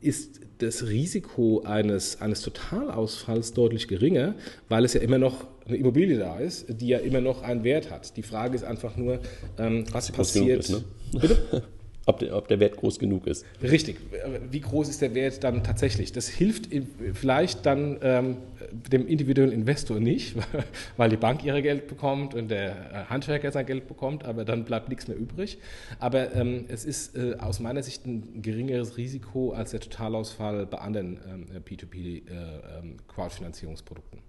ist das Risiko eines, eines Totalausfalls deutlich geringer, weil es ja immer noch eine Immobilie da ist, die ja immer noch einen Wert hat. Die Frage ist einfach nur, ähm, was passiert. Ist, ne? Bitte? ob der, ob der Wert groß genug ist. Richtig. Wie groß ist der Wert dann tatsächlich? Das hilft vielleicht dann ähm, dem individuellen Investor nicht, weil die Bank ihr Geld bekommt und der äh, Handwerker sein Geld bekommt, aber dann bleibt nichts mehr übrig. Aber ähm, es ist äh, aus meiner Sicht ein geringeres Risiko als der Totalausfall bei anderen ähm, P2P-Crowdfinanzierungsprodukten.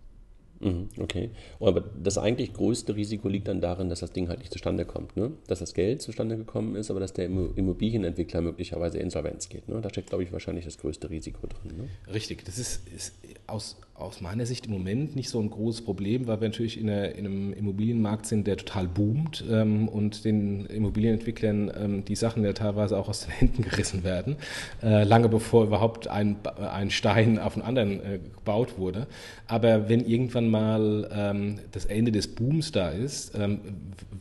Mhm, okay. Aber das eigentlich größte Risiko liegt dann darin, dass das Ding halt nicht zustande kommt. Ne? Dass das Geld zustande gekommen ist, aber dass der Immobilienentwickler möglicherweise Insolvenz geht. Ne? Da steckt, glaube ich, wahrscheinlich das größte Risiko drin. Ne? Richtig. Das ist, ist aus, aus meiner Sicht im Moment nicht so ein großes Problem, weil wir natürlich in, einer, in einem Immobilienmarkt sind, der total boomt ähm, und den Immobilienentwicklern ähm, die Sachen ja teilweise auch aus den Händen gerissen werden, äh, lange bevor überhaupt ein, ein Stein auf den anderen äh, gebaut wurde. Aber wenn irgendwann mal ähm, das Ende des Booms da ist, ähm,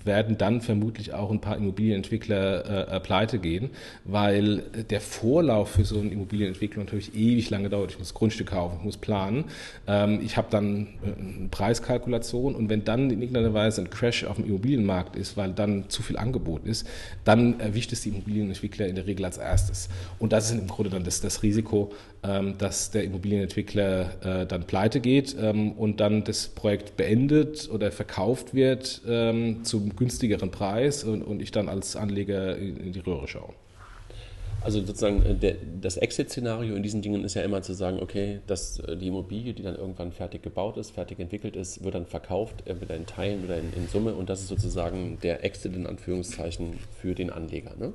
werden dann vermutlich auch ein paar Immobilienentwickler äh, pleite gehen, weil der Vorlauf für so eine Immobilienentwicklung natürlich ewig lange dauert. Ich muss Grundstück kaufen, ich muss planen. Ähm, ich habe dann äh, eine Preiskalkulation und wenn dann in irgendeiner Weise ein Crash auf dem Immobilienmarkt ist, weil dann zu viel Angebot ist, dann erwischt es die Immobilienentwickler in der Regel als erstes. Und das ist im Grunde dann das, das Risiko, ähm, dass der Immobilienentwickler äh, dann pleite geht ähm, und dann das Projekt beendet oder verkauft wird zum günstigeren Preis und, und ich dann als Anleger in die Röhre schaue. Also sozusagen äh, der, das Exit-Szenario in diesen Dingen ist ja immer zu sagen, okay, dass äh, die Immobilie, die dann irgendwann fertig gebaut ist, fertig entwickelt ist, wird dann verkauft, entweder in Teilen oder in, in Summe und das ist sozusagen der Exit in Anführungszeichen für den Anleger. Ne?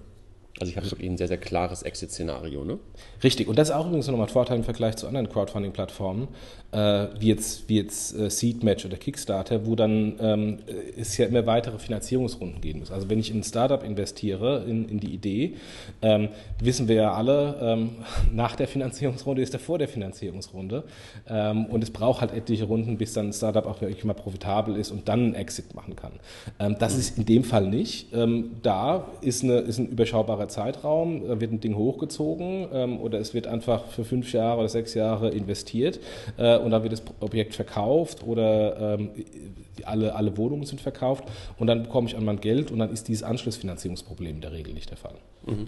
Also ich habe wirklich ein sehr, sehr klares Exit-Szenario, ne? Richtig, und das ist auch übrigens nochmal ein Vorteil im Vergleich zu anderen Crowdfunding-Plattformen, äh, wie jetzt, wie jetzt äh, Seedmatch oder Kickstarter, wo dann ähm, es ja immer weitere Finanzierungsrunden geben muss. Also wenn ich in ein Startup investiere, in, in die Idee, ähm, wissen wir ja alle, ähm, nach der Finanzierungsrunde ist er vor der Finanzierungsrunde. Ähm, und es braucht halt etliche Runden, bis dann ein Startup auch wirklich mal profitabel ist und dann einen Exit machen kann. Ähm, das ist in dem Fall nicht. Ähm, da ist, eine, ist ein überschaubarer Zeitraum, da wird ein Ding hochgezogen ähm, oder es wird einfach für fünf Jahre oder sechs Jahre investiert äh, und dann wird das Objekt verkauft oder ähm, alle, alle Wohnungen sind verkauft und dann bekomme ich an mein Geld und dann ist dieses Anschlussfinanzierungsproblem in der Regel nicht der Fall. Mhm.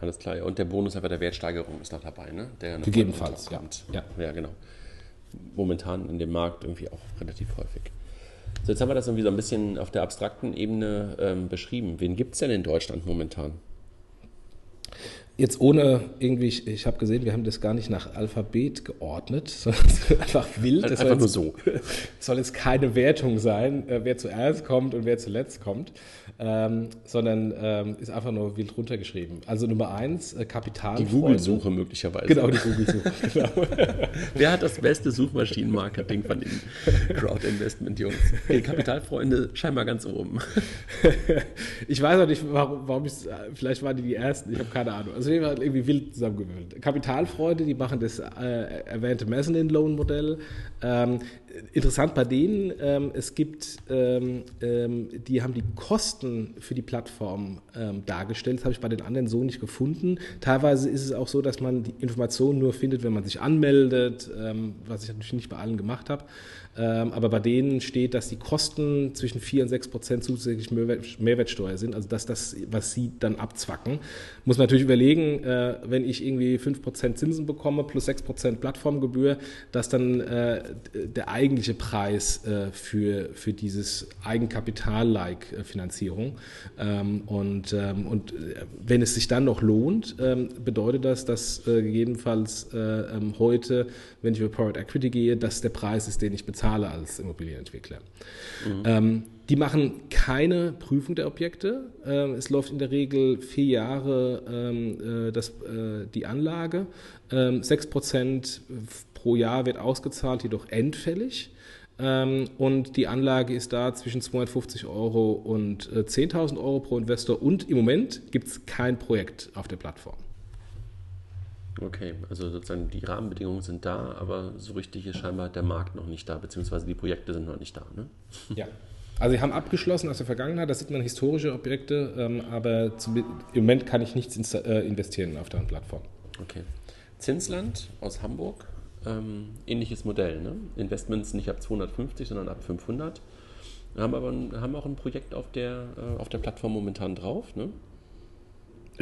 Alles klar. Und der Bonus einfach der Wertsteigerung ist noch dabei, ne? Der Gegebenenfalls, ja. ja. Ja, genau. Momentan in dem Markt irgendwie auch relativ häufig. So, jetzt haben wir das irgendwie so ein bisschen auf der abstrakten Ebene ähm, beschrieben. Wen gibt es denn in Deutschland momentan? Jetzt ohne irgendwie, ich, ich habe gesehen, wir haben das gar nicht nach Alphabet geordnet, sondern einfach wild. Das einfach nur so. soll jetzt keine Wertung sein, äh, wer zuerst kommt und wer zuletzt kommt, ähm, sondern ähm, ist einfach nur wild runtergeschrieben. Also Nummer eins, äh, Kapital. Die Google-Suche möglicherweise. Genau, die Google-Suche. genau. wer hat das beste Suchmaschinenmarketing von den Crowd-Investment-Jungs? Die Kapitalfreunde scheinbar ganz oben. ich weiß auch nicht, warum, warum ich, vielleicht waren die die Ersten, ich habe keine Ahnung. Also wir waren irgendwie wild zusammengewürfelt. Kapitalfreunde, die machen das äh, erwähnte Mezzanine-Loan-Modell. Ähm, interessant bei denen, ähm, es gibt, ähm, ähm, die haben die Kosten für die Plattform ähm, dargestellt. Das habe ich bei den anderen so nicht gefunden. Teilweise ist es auch so, dass man die Informationen nur findet, wenn man sich anmeldet, ähm, was ich natürlich nicht bei allen gemacht habe. Ähm, aber bei denen steht, dass die Kosten zwischen 4 und 6 Prozent zusätzlich Mehrwertsteuer sind, also dass das, was sie dann abzwacken. Muss man natürlich überlegen, äh, wenn ich irgendwie 5 Prozent Zinsen bekomme plus 6 Prozent Plattformgebühr, dass dann äh, der eigentliche Preis äh, für, für dieses Eigenkapital-like Finanzierung. Ähm, und, ähm, und wenn es sich dann noch lohnt, bedeutet das, dass gegebenenfalls heute, wenn ich über Private Equity gehe, dass der Preis ist, den ich bezahle bezahle als Immobilienentwickler. Mhm. Ähm, die machen keine Prüfung der Objekte. Ähm, es läuft in der Regel vier Jahre ähm, äh, das, äh, die Anlage. Ähm, 6% pro Jahr wird ausgezahlt, jedoch endfällig. Ähm, und die Anlage ist da zwischen 250 Euro und äh, 10.000 Euro pro Investor. Und im Moment gibt es kein Projekt auf der Plattform. Okay, also sozusagen die Rahmenbedingungen sind da, aber so richtig ist scheinbar der Markt noch nicht da, beziehungsweise die Projekte sind noch nicht da. Ne? Ja. Also sie haben abgeschlossen aus der Vergangenheit, da sieht man historische Objekte, ähm, aber zum, im Moment kann ich nichts äh, investieren auf der Plattform. Okay. Zinsland aus Hamburg, ähm, ähnliches Modell, ne? Investments nicht ab 250, sondern ab 500. Haben aber ein, haben auch ein Projekt auf der, äh, auf der Plattform momentan drauf, ne?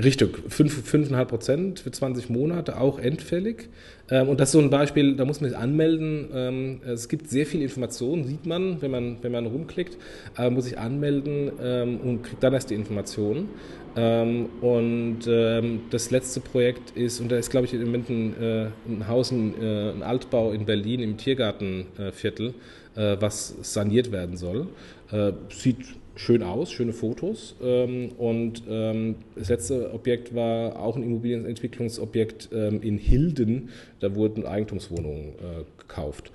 Richtig, 5,5 Prozent für 20 Monate, auch endfällig. Ähm, und das ist so ein Beispiel, da muss man sich anmelden. Ähm, es gibt sehr viel Informationen, sieht man, wenn man, wenn man rumklickt, aber muss sich anmelden ähm, und kriegt dann erst die Informationen. Und das letzte Projekt ist, und da ist, glaube ich, im Moment ein, äh, Haus, ein, äh, ein Altbau in Berlin im Tiergartenviertel, äh, was saniert werden soll. Sieht schön aus, schöne Fotos. Ähm, und ähm, das letzte Objekt war auch ein Immobilienentwicklungsobjekt ähm, in Hilden. Da wurden Eigentumswohnungen äh, gekauft.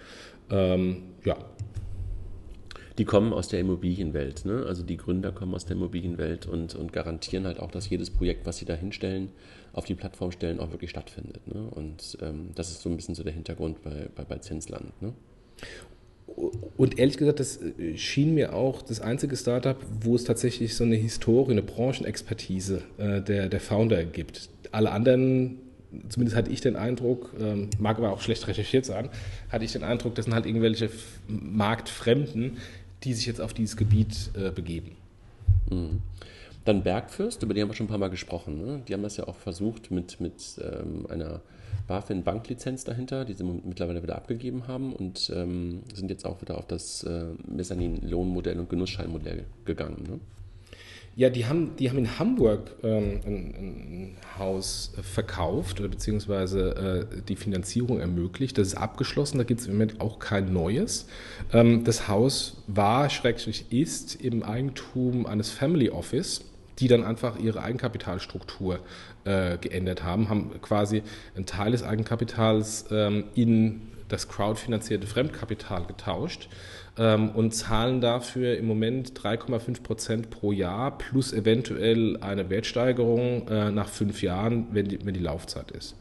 ja. Die kommen aus der Immobilienwelt, ne? Also die Gründer kommen aus der Immobilienwelt und, und garantieren halt auch, dass jedes Projekt, was sie da hinstellen, auf die Plattform stellen, auch wirklich stattfindet. Ne? Und ähm, das ist so ein bisschen so der Hintergrund bei, bei, bei Zinsland. Ne? Und ehrlich gesagt, das äh, schien mir auch das einzige Startup, wo es tatsächlich so eine Historie, eine Branchenexpertise äh, der, der Founder gibt. Alle anderen, zumindest hatte ich den Eindruck, ähm, mag aber auch schlecht recherchiert sein, hatte ich den Eindruck, das sind halt irgendwelche Marktfremden, die sich jetzt auf dieses Gebiet äh, begeben. Mhm. Dann Bergfürst, über die haben wir schon ein paar Mal gesprochen. Ne? Die haben das ja auch versucht mit, mit ähm, einer BaFin-Banklizenz dahinter, die sie mittlerweile wieder abgegeben haben und ähm, sind jetzt auch wieder auf das äh, Mezzanin-Lohnmodell und Genussscheinmodell gegangen. Ne? Ja, die haben, die haben in Hamburg ähm, ein, ein, Haus verkauft oder beziehungsweise äh, die Finanzierung ermöglicht. Das ist abgeschlossen, da gibt es im Moment auch kein neues. Ähm, das Haus war, schrägstrich ist, im Eigentum eines Family Office die dann einfach ihre Eigenkapitalstruktur äh, geändert haben, haben quasi einen Teil des Eigenkapitals ähm, in das crowdfinanzierte Fremdkapital getauscht ähm, und zahlen dafür im Moment 3,5 Prozent pro Jahr plus eventuell eine Wertsteigerung äh, nach fünf Jahren, wenn die, wenn die Laufzeit ist.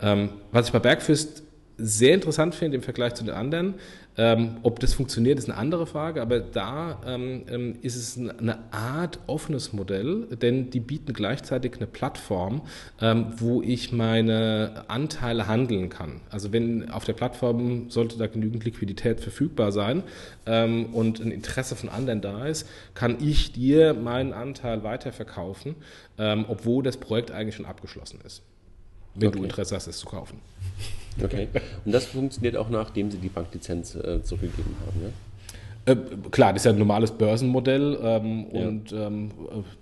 Ähm, was ich bei Bergfist sehr interessant finde im Vergleich zu den anderen, ähm, ob das funktioniert, ist eine andere Frage, aber da ähm, ähm, ist es eine Art offenes Modell, denn die bieten gleichzeitig eine Plattform, ähm, wo ich meine Anteile handeln kann. Also wenn auf der Plattform sollte da genügend Liquidität verfügbar sein ähm, und ein Interesse von anderen da ist, kann ich dir meinen Anteil weiterverkaufen, ähm, obwohl das Projekt eigentlich schon abgeschlossen ist, wenn okay. du Interesse hast, es zu kaufen. Okay. Und das funktioniert auch nachdem Sie die Banklizenz äh, zurückgegeben haben, ja? Äh, klar, das ist ja ein normales Börsenmodell ähm, ja. und ähm,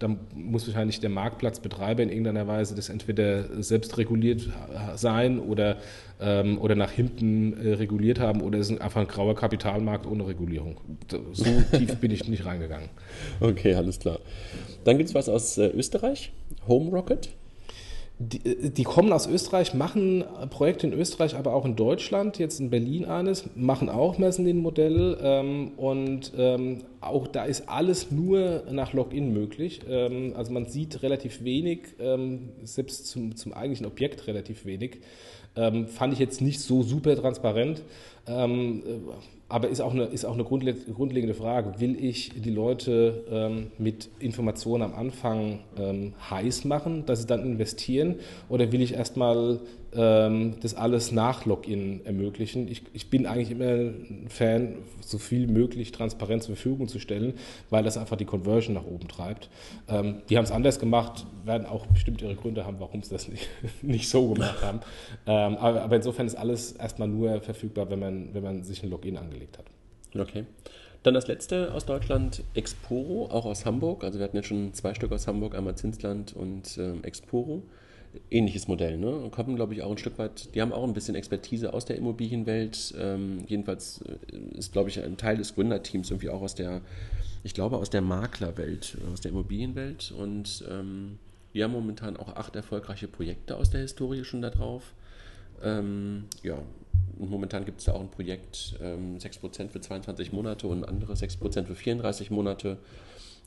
da muss wahrscheinlich der Marktplatzbetreiber in irgendeiner Weise das entweder selbst reguliert sein oder, ähm, oder nach hinten äh, reguliert haben oder es ist einfach ein grauer Kapitalmarkt ohne Regulierung. So tief bin ich nicht reingegangen. Okay, alles klar. Dann gibt es was aus äh, Österreich, Home Rocket. Die, die, kommen aus Österreich, machen Projekte in Österreich, aber auch in Deutschland, jetzt in Berlin eines, machen auch Mezzanine-Modell ähm, und ähm, auch da ist alles nur nach Login möglich. Ähm, also man sieht relativ wenig, ähm, selbst zum, zum eigentlichen Objekt relativ wenig. Ähm, fand ich jetzt nicht so super transparent. Aber ist auch eine, ist auch eine grundlegende Frage. Will ich die Leute ähm, mit Informationen am Anfang ähm, heiß machen, dass sie dann investieren? Oder will ich erstmal das alles nach Login ermöglichen? Ich, ich bin eigentlich immer ein Fan, so viel möglich transparent zur Verfügung zu stellen, weil das einfach die Conversion nach oben treibt. Ähm, die haben es anders gemacht, werden auch bestimmt ihre Gründe haben, warum sie das nicht, nicht so gemacht haben. Ähm, aber, aber insofern ist alles erstmal nur verfügbar, wenn man, wenn man sich ein Login angelegt hat. Okay. Dann das letzte aus Deutschland, Exporo, auch aus Hamburg. Also wir hatten jetzt schon zwei Stück aus Hamburg, einmal Zinsland und ähm, Exporo. Ähnliches Modell, ne? Kommen, glaube ich, auch ein Stück weit, die haben auch ein bisschen Expertise aus der Immobilienwelt. Ähm, jedenfalls äh, ist, glaube ich, ein Teil des Gründerteams irgendwie auch aus der, ich glaube, aus der Maklerwelt, aus der Immobilienwelt. Und ähm, die haben momentan auch acht erfolgreiche Projekte aus der Historie schon da drauf. Ähm, ja, und momentan gibt es da auch ein Projekt, ähm, 6% für 22 Monate und andere 6% für 34 Monate.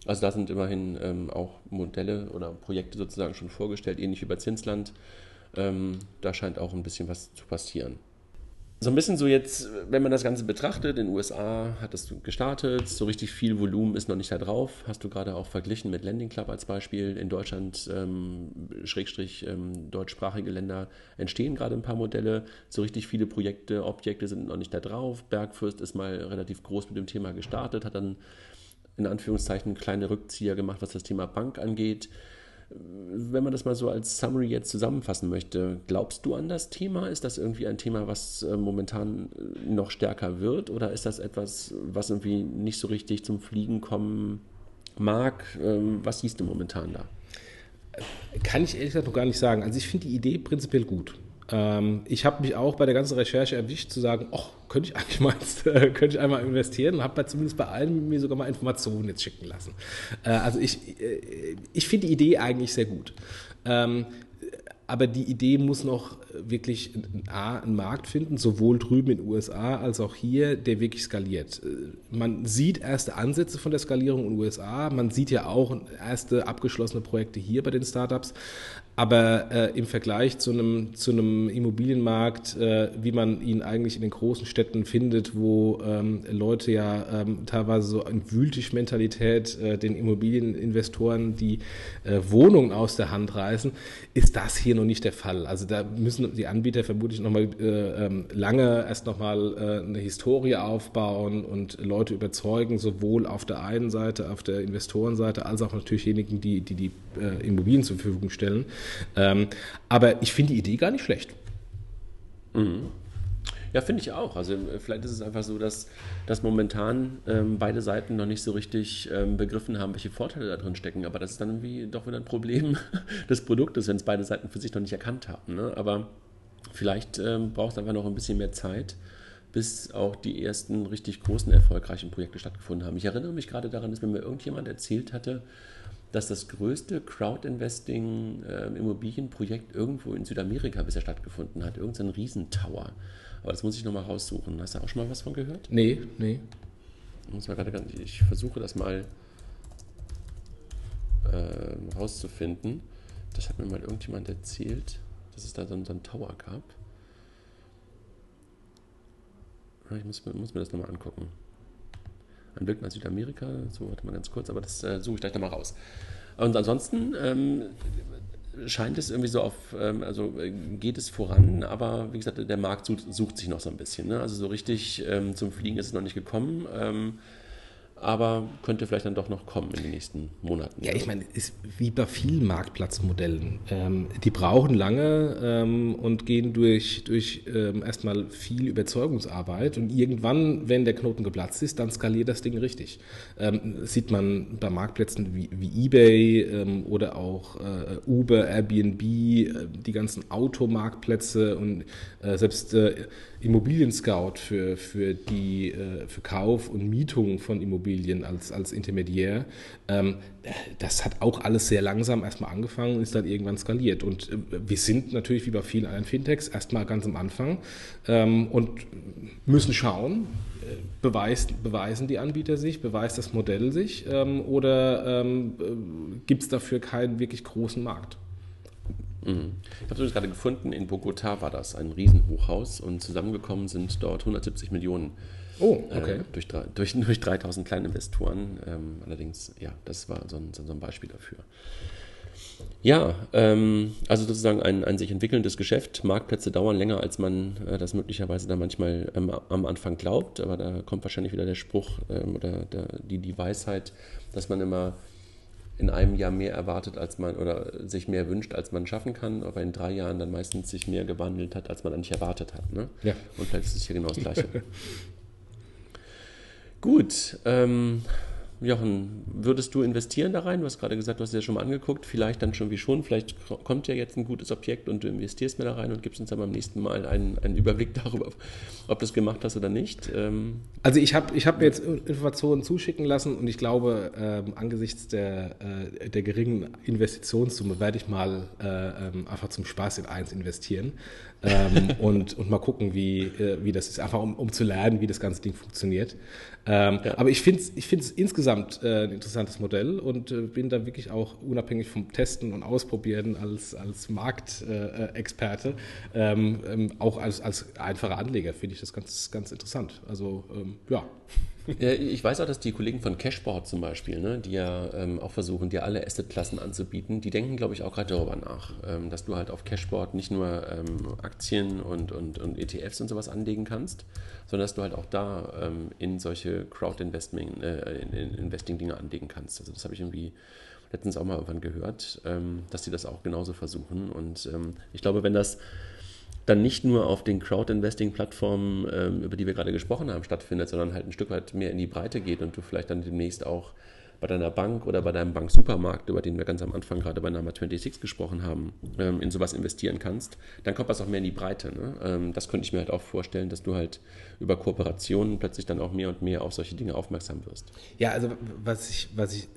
Also da sind immerhin ähm, auch Modelle oder Projekte sozusagen schon vorgestellt, ähnlich wie bei Zinsland. Ähm, da scheint auch ein bisschen was zu passieren. So ein bisschen so jetzt, wenn man das Ganze betrachtet, in den USA hat das gestartet, so richtig viel Volumen ist noch nicht da drauf. Hast du gerade auch verglichen mit Landing Club als Beispiel. In Deutschland, ähm, Schrägstrich, ähm, deutschsprachige Länder entstehen gerade ein paar Modelle. So richtig viele Projekte, Objekte sind noch nicht da drauf. Bergfürst ist mal relativ groß mit dem Thema gestartet, hat dann in Anführungszeichen kleine Rückzieher gemacht, was das Thema Bank angeht. Wenn man das mal so als Summary jetzt zusammenfassen möchte, glaubst du an das Thema? Ist das irgendwie ein Thema, was äh, momentan äh, noch stärker wird? Oder ist das etwas, was irgendwie nicht so richtig zum Fliegen kommen mag? Ähm, was siehst du momentan da? Kann ich ehrlich gesagt noch gar nicht sagen. Also ich finde die Idee prinzipiell gut. Ähm, ich habe mich auch bei der ganzen Recherche erwischt zu sagen, ach, könnte ich eigentlich mal, äh, könnte ich einmal investieren und habe zumindest bei allen mir sogar mal Informationen jetzt schicken lassen. Äh, also ich, äh, ich finde die Idee eigentlich sehr gut. Ähm, aber die Idee muss noch wirklich einen Markt finden, sowohl drüben in den USA als auch hier, der wirklich skaliert. Man sieht erste Ansätze von der Skalierung in den USA, man sieht ja auch erste abgeschlossene Projekte hier bei den Startups, aber äh, im Vergleich zu einem, zu einem Immobilienmarkt, äh, wie man ihn eigentlich in den großen Städten findet, wo ähm, Leute ja ähm, teilweise so in Wühltisch-Mentalität äh, den Immobilieninvestoren die äh, Wohnungen aus der Hand reißen, ist das hier noch nicht der Fall. Also da müssen die Anbieter vermutlich nochmal äh, ähm, lange erst nochmal äh, eine Historie aufbauen und Leute überzeugen, sowohl auf der einen Seite, auf der Investorenseite, als auch natürlich diejenigen, die die, die äh, Immobilien zur Verfügung stellen. Ähm, aber ich finde die Idee gar nicht schlecht. Mhm. Ja, finde ich auch. Also äh, vielleicht ist es einfach so, dass, dass momentan ähm, beide Seiten noch nicht so richtig ähm, begriffen haben, welche Vorteile da drin stecken. Aber das ist dann irgendwie doch wieder ein Problem des Produktes, wenn es beide Seiten für sich noch nicht erkannt haben. Ne? Aber vielleicht ähm, braucht es einfach noch ein bisschen mehr Zeit, bis auch die ersten richtig großen, erfolgreichen Projekte stattgefunden haben. Ich erinnere mich gerade daran, dass mir irgendjemand erzählt hatte, dass das größte Crowd-Investing-Immobilienprojekt äh, irgendwo in Südamerika bisher stattgefunden hat. Irgendein Riesentower. Aber das muss ich nochmal raussuchen. Hast du auch schon mal was von gehört? Nee, nee. Muss man gerade, ich versuche das mal äh, rauszufinden. Das hat mir mal irgendjemand erzählt, dass es da so, so einen Tower gab. Ich muss, muss mir das nochmal angucken. Ein Blick nach Südamerika, so warte mal ganz kurz, aber das äh, suche ich gleich nochmal raus. Und ansonsten ähm, scheint es irgendwie so auf, ähm, also äh, geht es voran, aber wie gesagt, der Markt sucht, sucht sich noch so ein bisschen. Ne? Also so richtig ähm, zum Fliegen ist es noch nicht gekommen. Aber könnte vielleicht dann doch noch kommen in den nächsten Monaten. Ja, ich meine, ist wie bei vielen Marktplatzmodellen. Ähm, die brauchen lange ähm, und gehen durch, durch ähm, erstmal viel Überzeugungsarbeit und irgendwann, wenn der Knoten geplatzt ist, dann skaliert das Ding richtig. Ähm, sieht man bei Marktplätzen wie, wie eBay ähm, oder auch äh, Uber, Airbnb, äh, die ganzen Automarktplätze und äh, selbst äh, Immobilien-Scout für, für die äh, für Kauf und Mietung von Immobilien als, als Intermediär, ähm, das hat auch alles sehr langsam erstmal angefangen und ist dann irgendwann skaliert. Und äh, wir sind natürlich wie bei vielen anderen Fintechs erstmal ganz am Anfang ähm, und müssen schauen, äh, beweist, beweisen die Anbieter sich, beweist das Modell sich ähm, oder ähm, äh, gibt es dafür keinen wirklich großen Markt? Mhm. Ich habe es gerade gefunden, in Bogotá war das ein Riesenhochhaus und zusammengekommen sind dort 170 Millionen. Oh, okay. Äh, durch, durch, durch 3000 kleine Investoren. Ähm, allerdings, ja, das war so ein, so ein Beispiel dafür. Ja, ähm, also sozusagen ein, ein sich entwickelndes Geschäft. Marktplätze dauern länger, als man äh, das möglicherweise da manchmal ähm, am Anfang glaubt. Aber da kommt wahrscheinlich wieder der Spruch ähm, oder der, die, die Weisheit, dass man immer in einem Jahr mehr erwartet, als man oder sich mehr wünscht, als man schaffen kann, aber in drei Jahren dann meistens sich mehr gewandelt hat, als man eigentlich erwartet hat. Ne? Ja. Und vielleicht ist es hier genau das Gleiche. Gut, ähm, Jochen, würdest du investieren da rein? Du hast gerade gesagt, du hast es ja schon mal angeguckt. Vielleicht dann schon wie schon. Vielleicht kommt ja jetzt ein gutes Objekt und du investierst mir da rein und gibst uns dann beim nächsten Mal einen, einen Überblick darüber, ob du das gemacht hast oder nicht. Ähm also ich habe ich hab mir jetzt Informationen zuschicken lassen und ich glaube, ähm, angesichts der, äh, der geringen Investitionssumme werde ich mal äh, ähm, einfach zum Spaß in eins investieren ähm, und, und mal gucken, wie, äh, wie das ist. Einfach um, um zu lernen, wie das ganze Ding funktioniert. Ähm, ja. Aber ich finde es ich insgesamt äh, ein interessantes Modell und äh, bin da wirklich auch unabhängig vom Testen und Ausprobieren als, als Marktexperte, äh, ähm, ähm, auch als, als einfacher Anleger finde ich das ganz, ganz interessant. Also ähm, ja. Ja, ich weiß auch, dass die Kollegen von Cashboard zum Beispiel, ne, die ja ähm, auch versuchen, dir alle Assetklassen anzubieten, die denken, glaube ich, auch gerade darüber nach, ähm, dass du halt auf Cashboard nicht nur ähm, Aktien und, und, und ETFs und sowas anlegen kannst, sondern dass du halt auch da ähm, in solche Crowd-Investing äh, in, Dinge anlegen kannst. Also das habe ich irgendwie letztens auch mal irgendwann gehört, ähm, dass sie das auch genauso versuchen. Und ähm, ich glaube, wenn das dann nicht nur auf den Crowd-Investing-Plattformen, ähm, über die wir gerade gesprochen haben, stattfindet, sondern halt ein Stück weit mehr in die Breite geht und du vielleicht dann demnächst auch bei deiner Bank oder bei deinem Banksupermarkt, über den wir ganz am Anfang gerade bei Number 26 gesprochen haben, ähm, in sowas investieren kannst, dann kommt das auch mehr in die Breite. Ne? Ähm, das könnte ich mir halt auch vorstellen, dass du halt über Kooperationen plötzlich dann auch mehr und mehr auf solche Dinge aufmerksam wirst. Ja, also was ich, was ich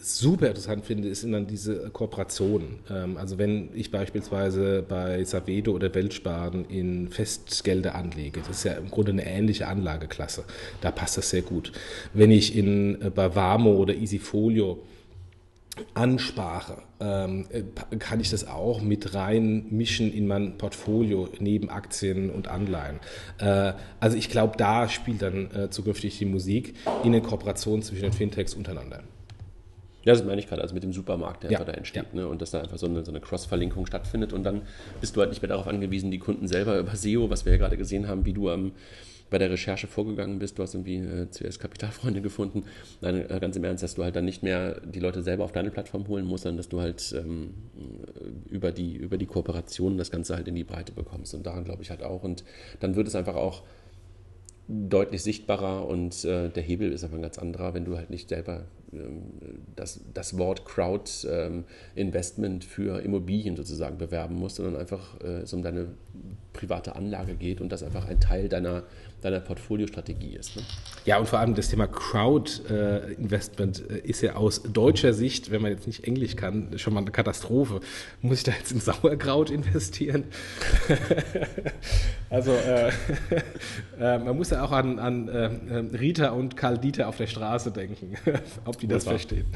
super interessant finde, ist dann diese Kooperation. Ähm, also wenn ich beispielsweise bei Savedo oder Weltsparen in Festgelder anlege, das ist ja im Grunde eine ähnliche Anlageklasse, da passt das sehr gut. Wenn ich in, äh, bei Warmo oder Easyfolio anspare, ähm, äh, kann ich das auch mit rein mischen in mein Portfolio neben Aktien und Anleihen. Äh, also ich glaube, da spielt dann zukünftig die Musik in der Kooperation zwischen den Fintechs untereinander. Ja, das meine ich gerade, also mit dem Supermarkt, der ja, einfach da entsteht. Ja. Ne? Und dass da einfach so eine, so eine Cross-Verlinkung stattfindet. Und dann bist du halt nicht mehr darauf angewiesen, die Kunden selber über SEO, was wir ja gerade gesehen haben, wie du am, bei der Recherche vorgegangen bist. Du hast irgendwie äh, CS Kapitalfreunde gefunden. Nein, äh, ganz im Ernst, dass du halt dann nicht mehr die Leute selber auf deine Plattform holen musst, sondern dass du halt ähm, über, die, über die Kooperation das Ganze halt in die Breite bekommst. Und daran glaube ich halt auch. Und dann wird es einfach auch deutlich sichtbarer und äh, der Hebel ist einfach ein ganz anderer, wenn du halt nicht selber das, das Wort Crowd ähm, Investment für Immobilien sozusagen bewerben musst, sondern einfach äh, es um deine private Anlage geht und das einfach ein Teil deiner, deiner Portfoliostrategie ist. Ne? Ja, und vor allem das Thema Crowd-Investment äh, ist ja aus deutscher Sicht, wenn man jetzt nicht Englisch kann, schon mal eine Katastrophe. Muss ich da jetzt in Sauerkraut investieren? also äh, äh, man muss ja auch an, an äh, Rita und Karl Dieter auf der Straße denken, ob die das verstehen.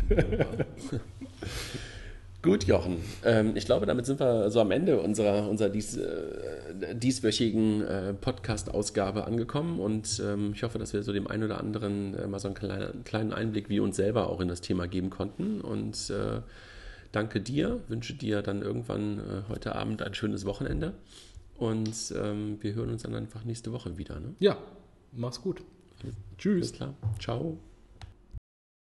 Gut, Jochen. Ähm, ich glaube, damit sind wir so am Ende unserer, unserer dies, äh, dieswöchigen äh, Podcast-Ausgabe angekommen und ähm, ich hoffe, dass wir so dem einen oder anderen äh, mal so einen kleinen, kleinen Einblick wie uns selber auch in das Thema geben konnten und äh, danke dir, wünsche dir dann irgendwann äh, heute Abend ein schönes Wochenende und ähm, wir hören uns dann einfach nächste Woche wieder. Ne? Ja, mach's gut. Tschüss. Alles klar. Ciao.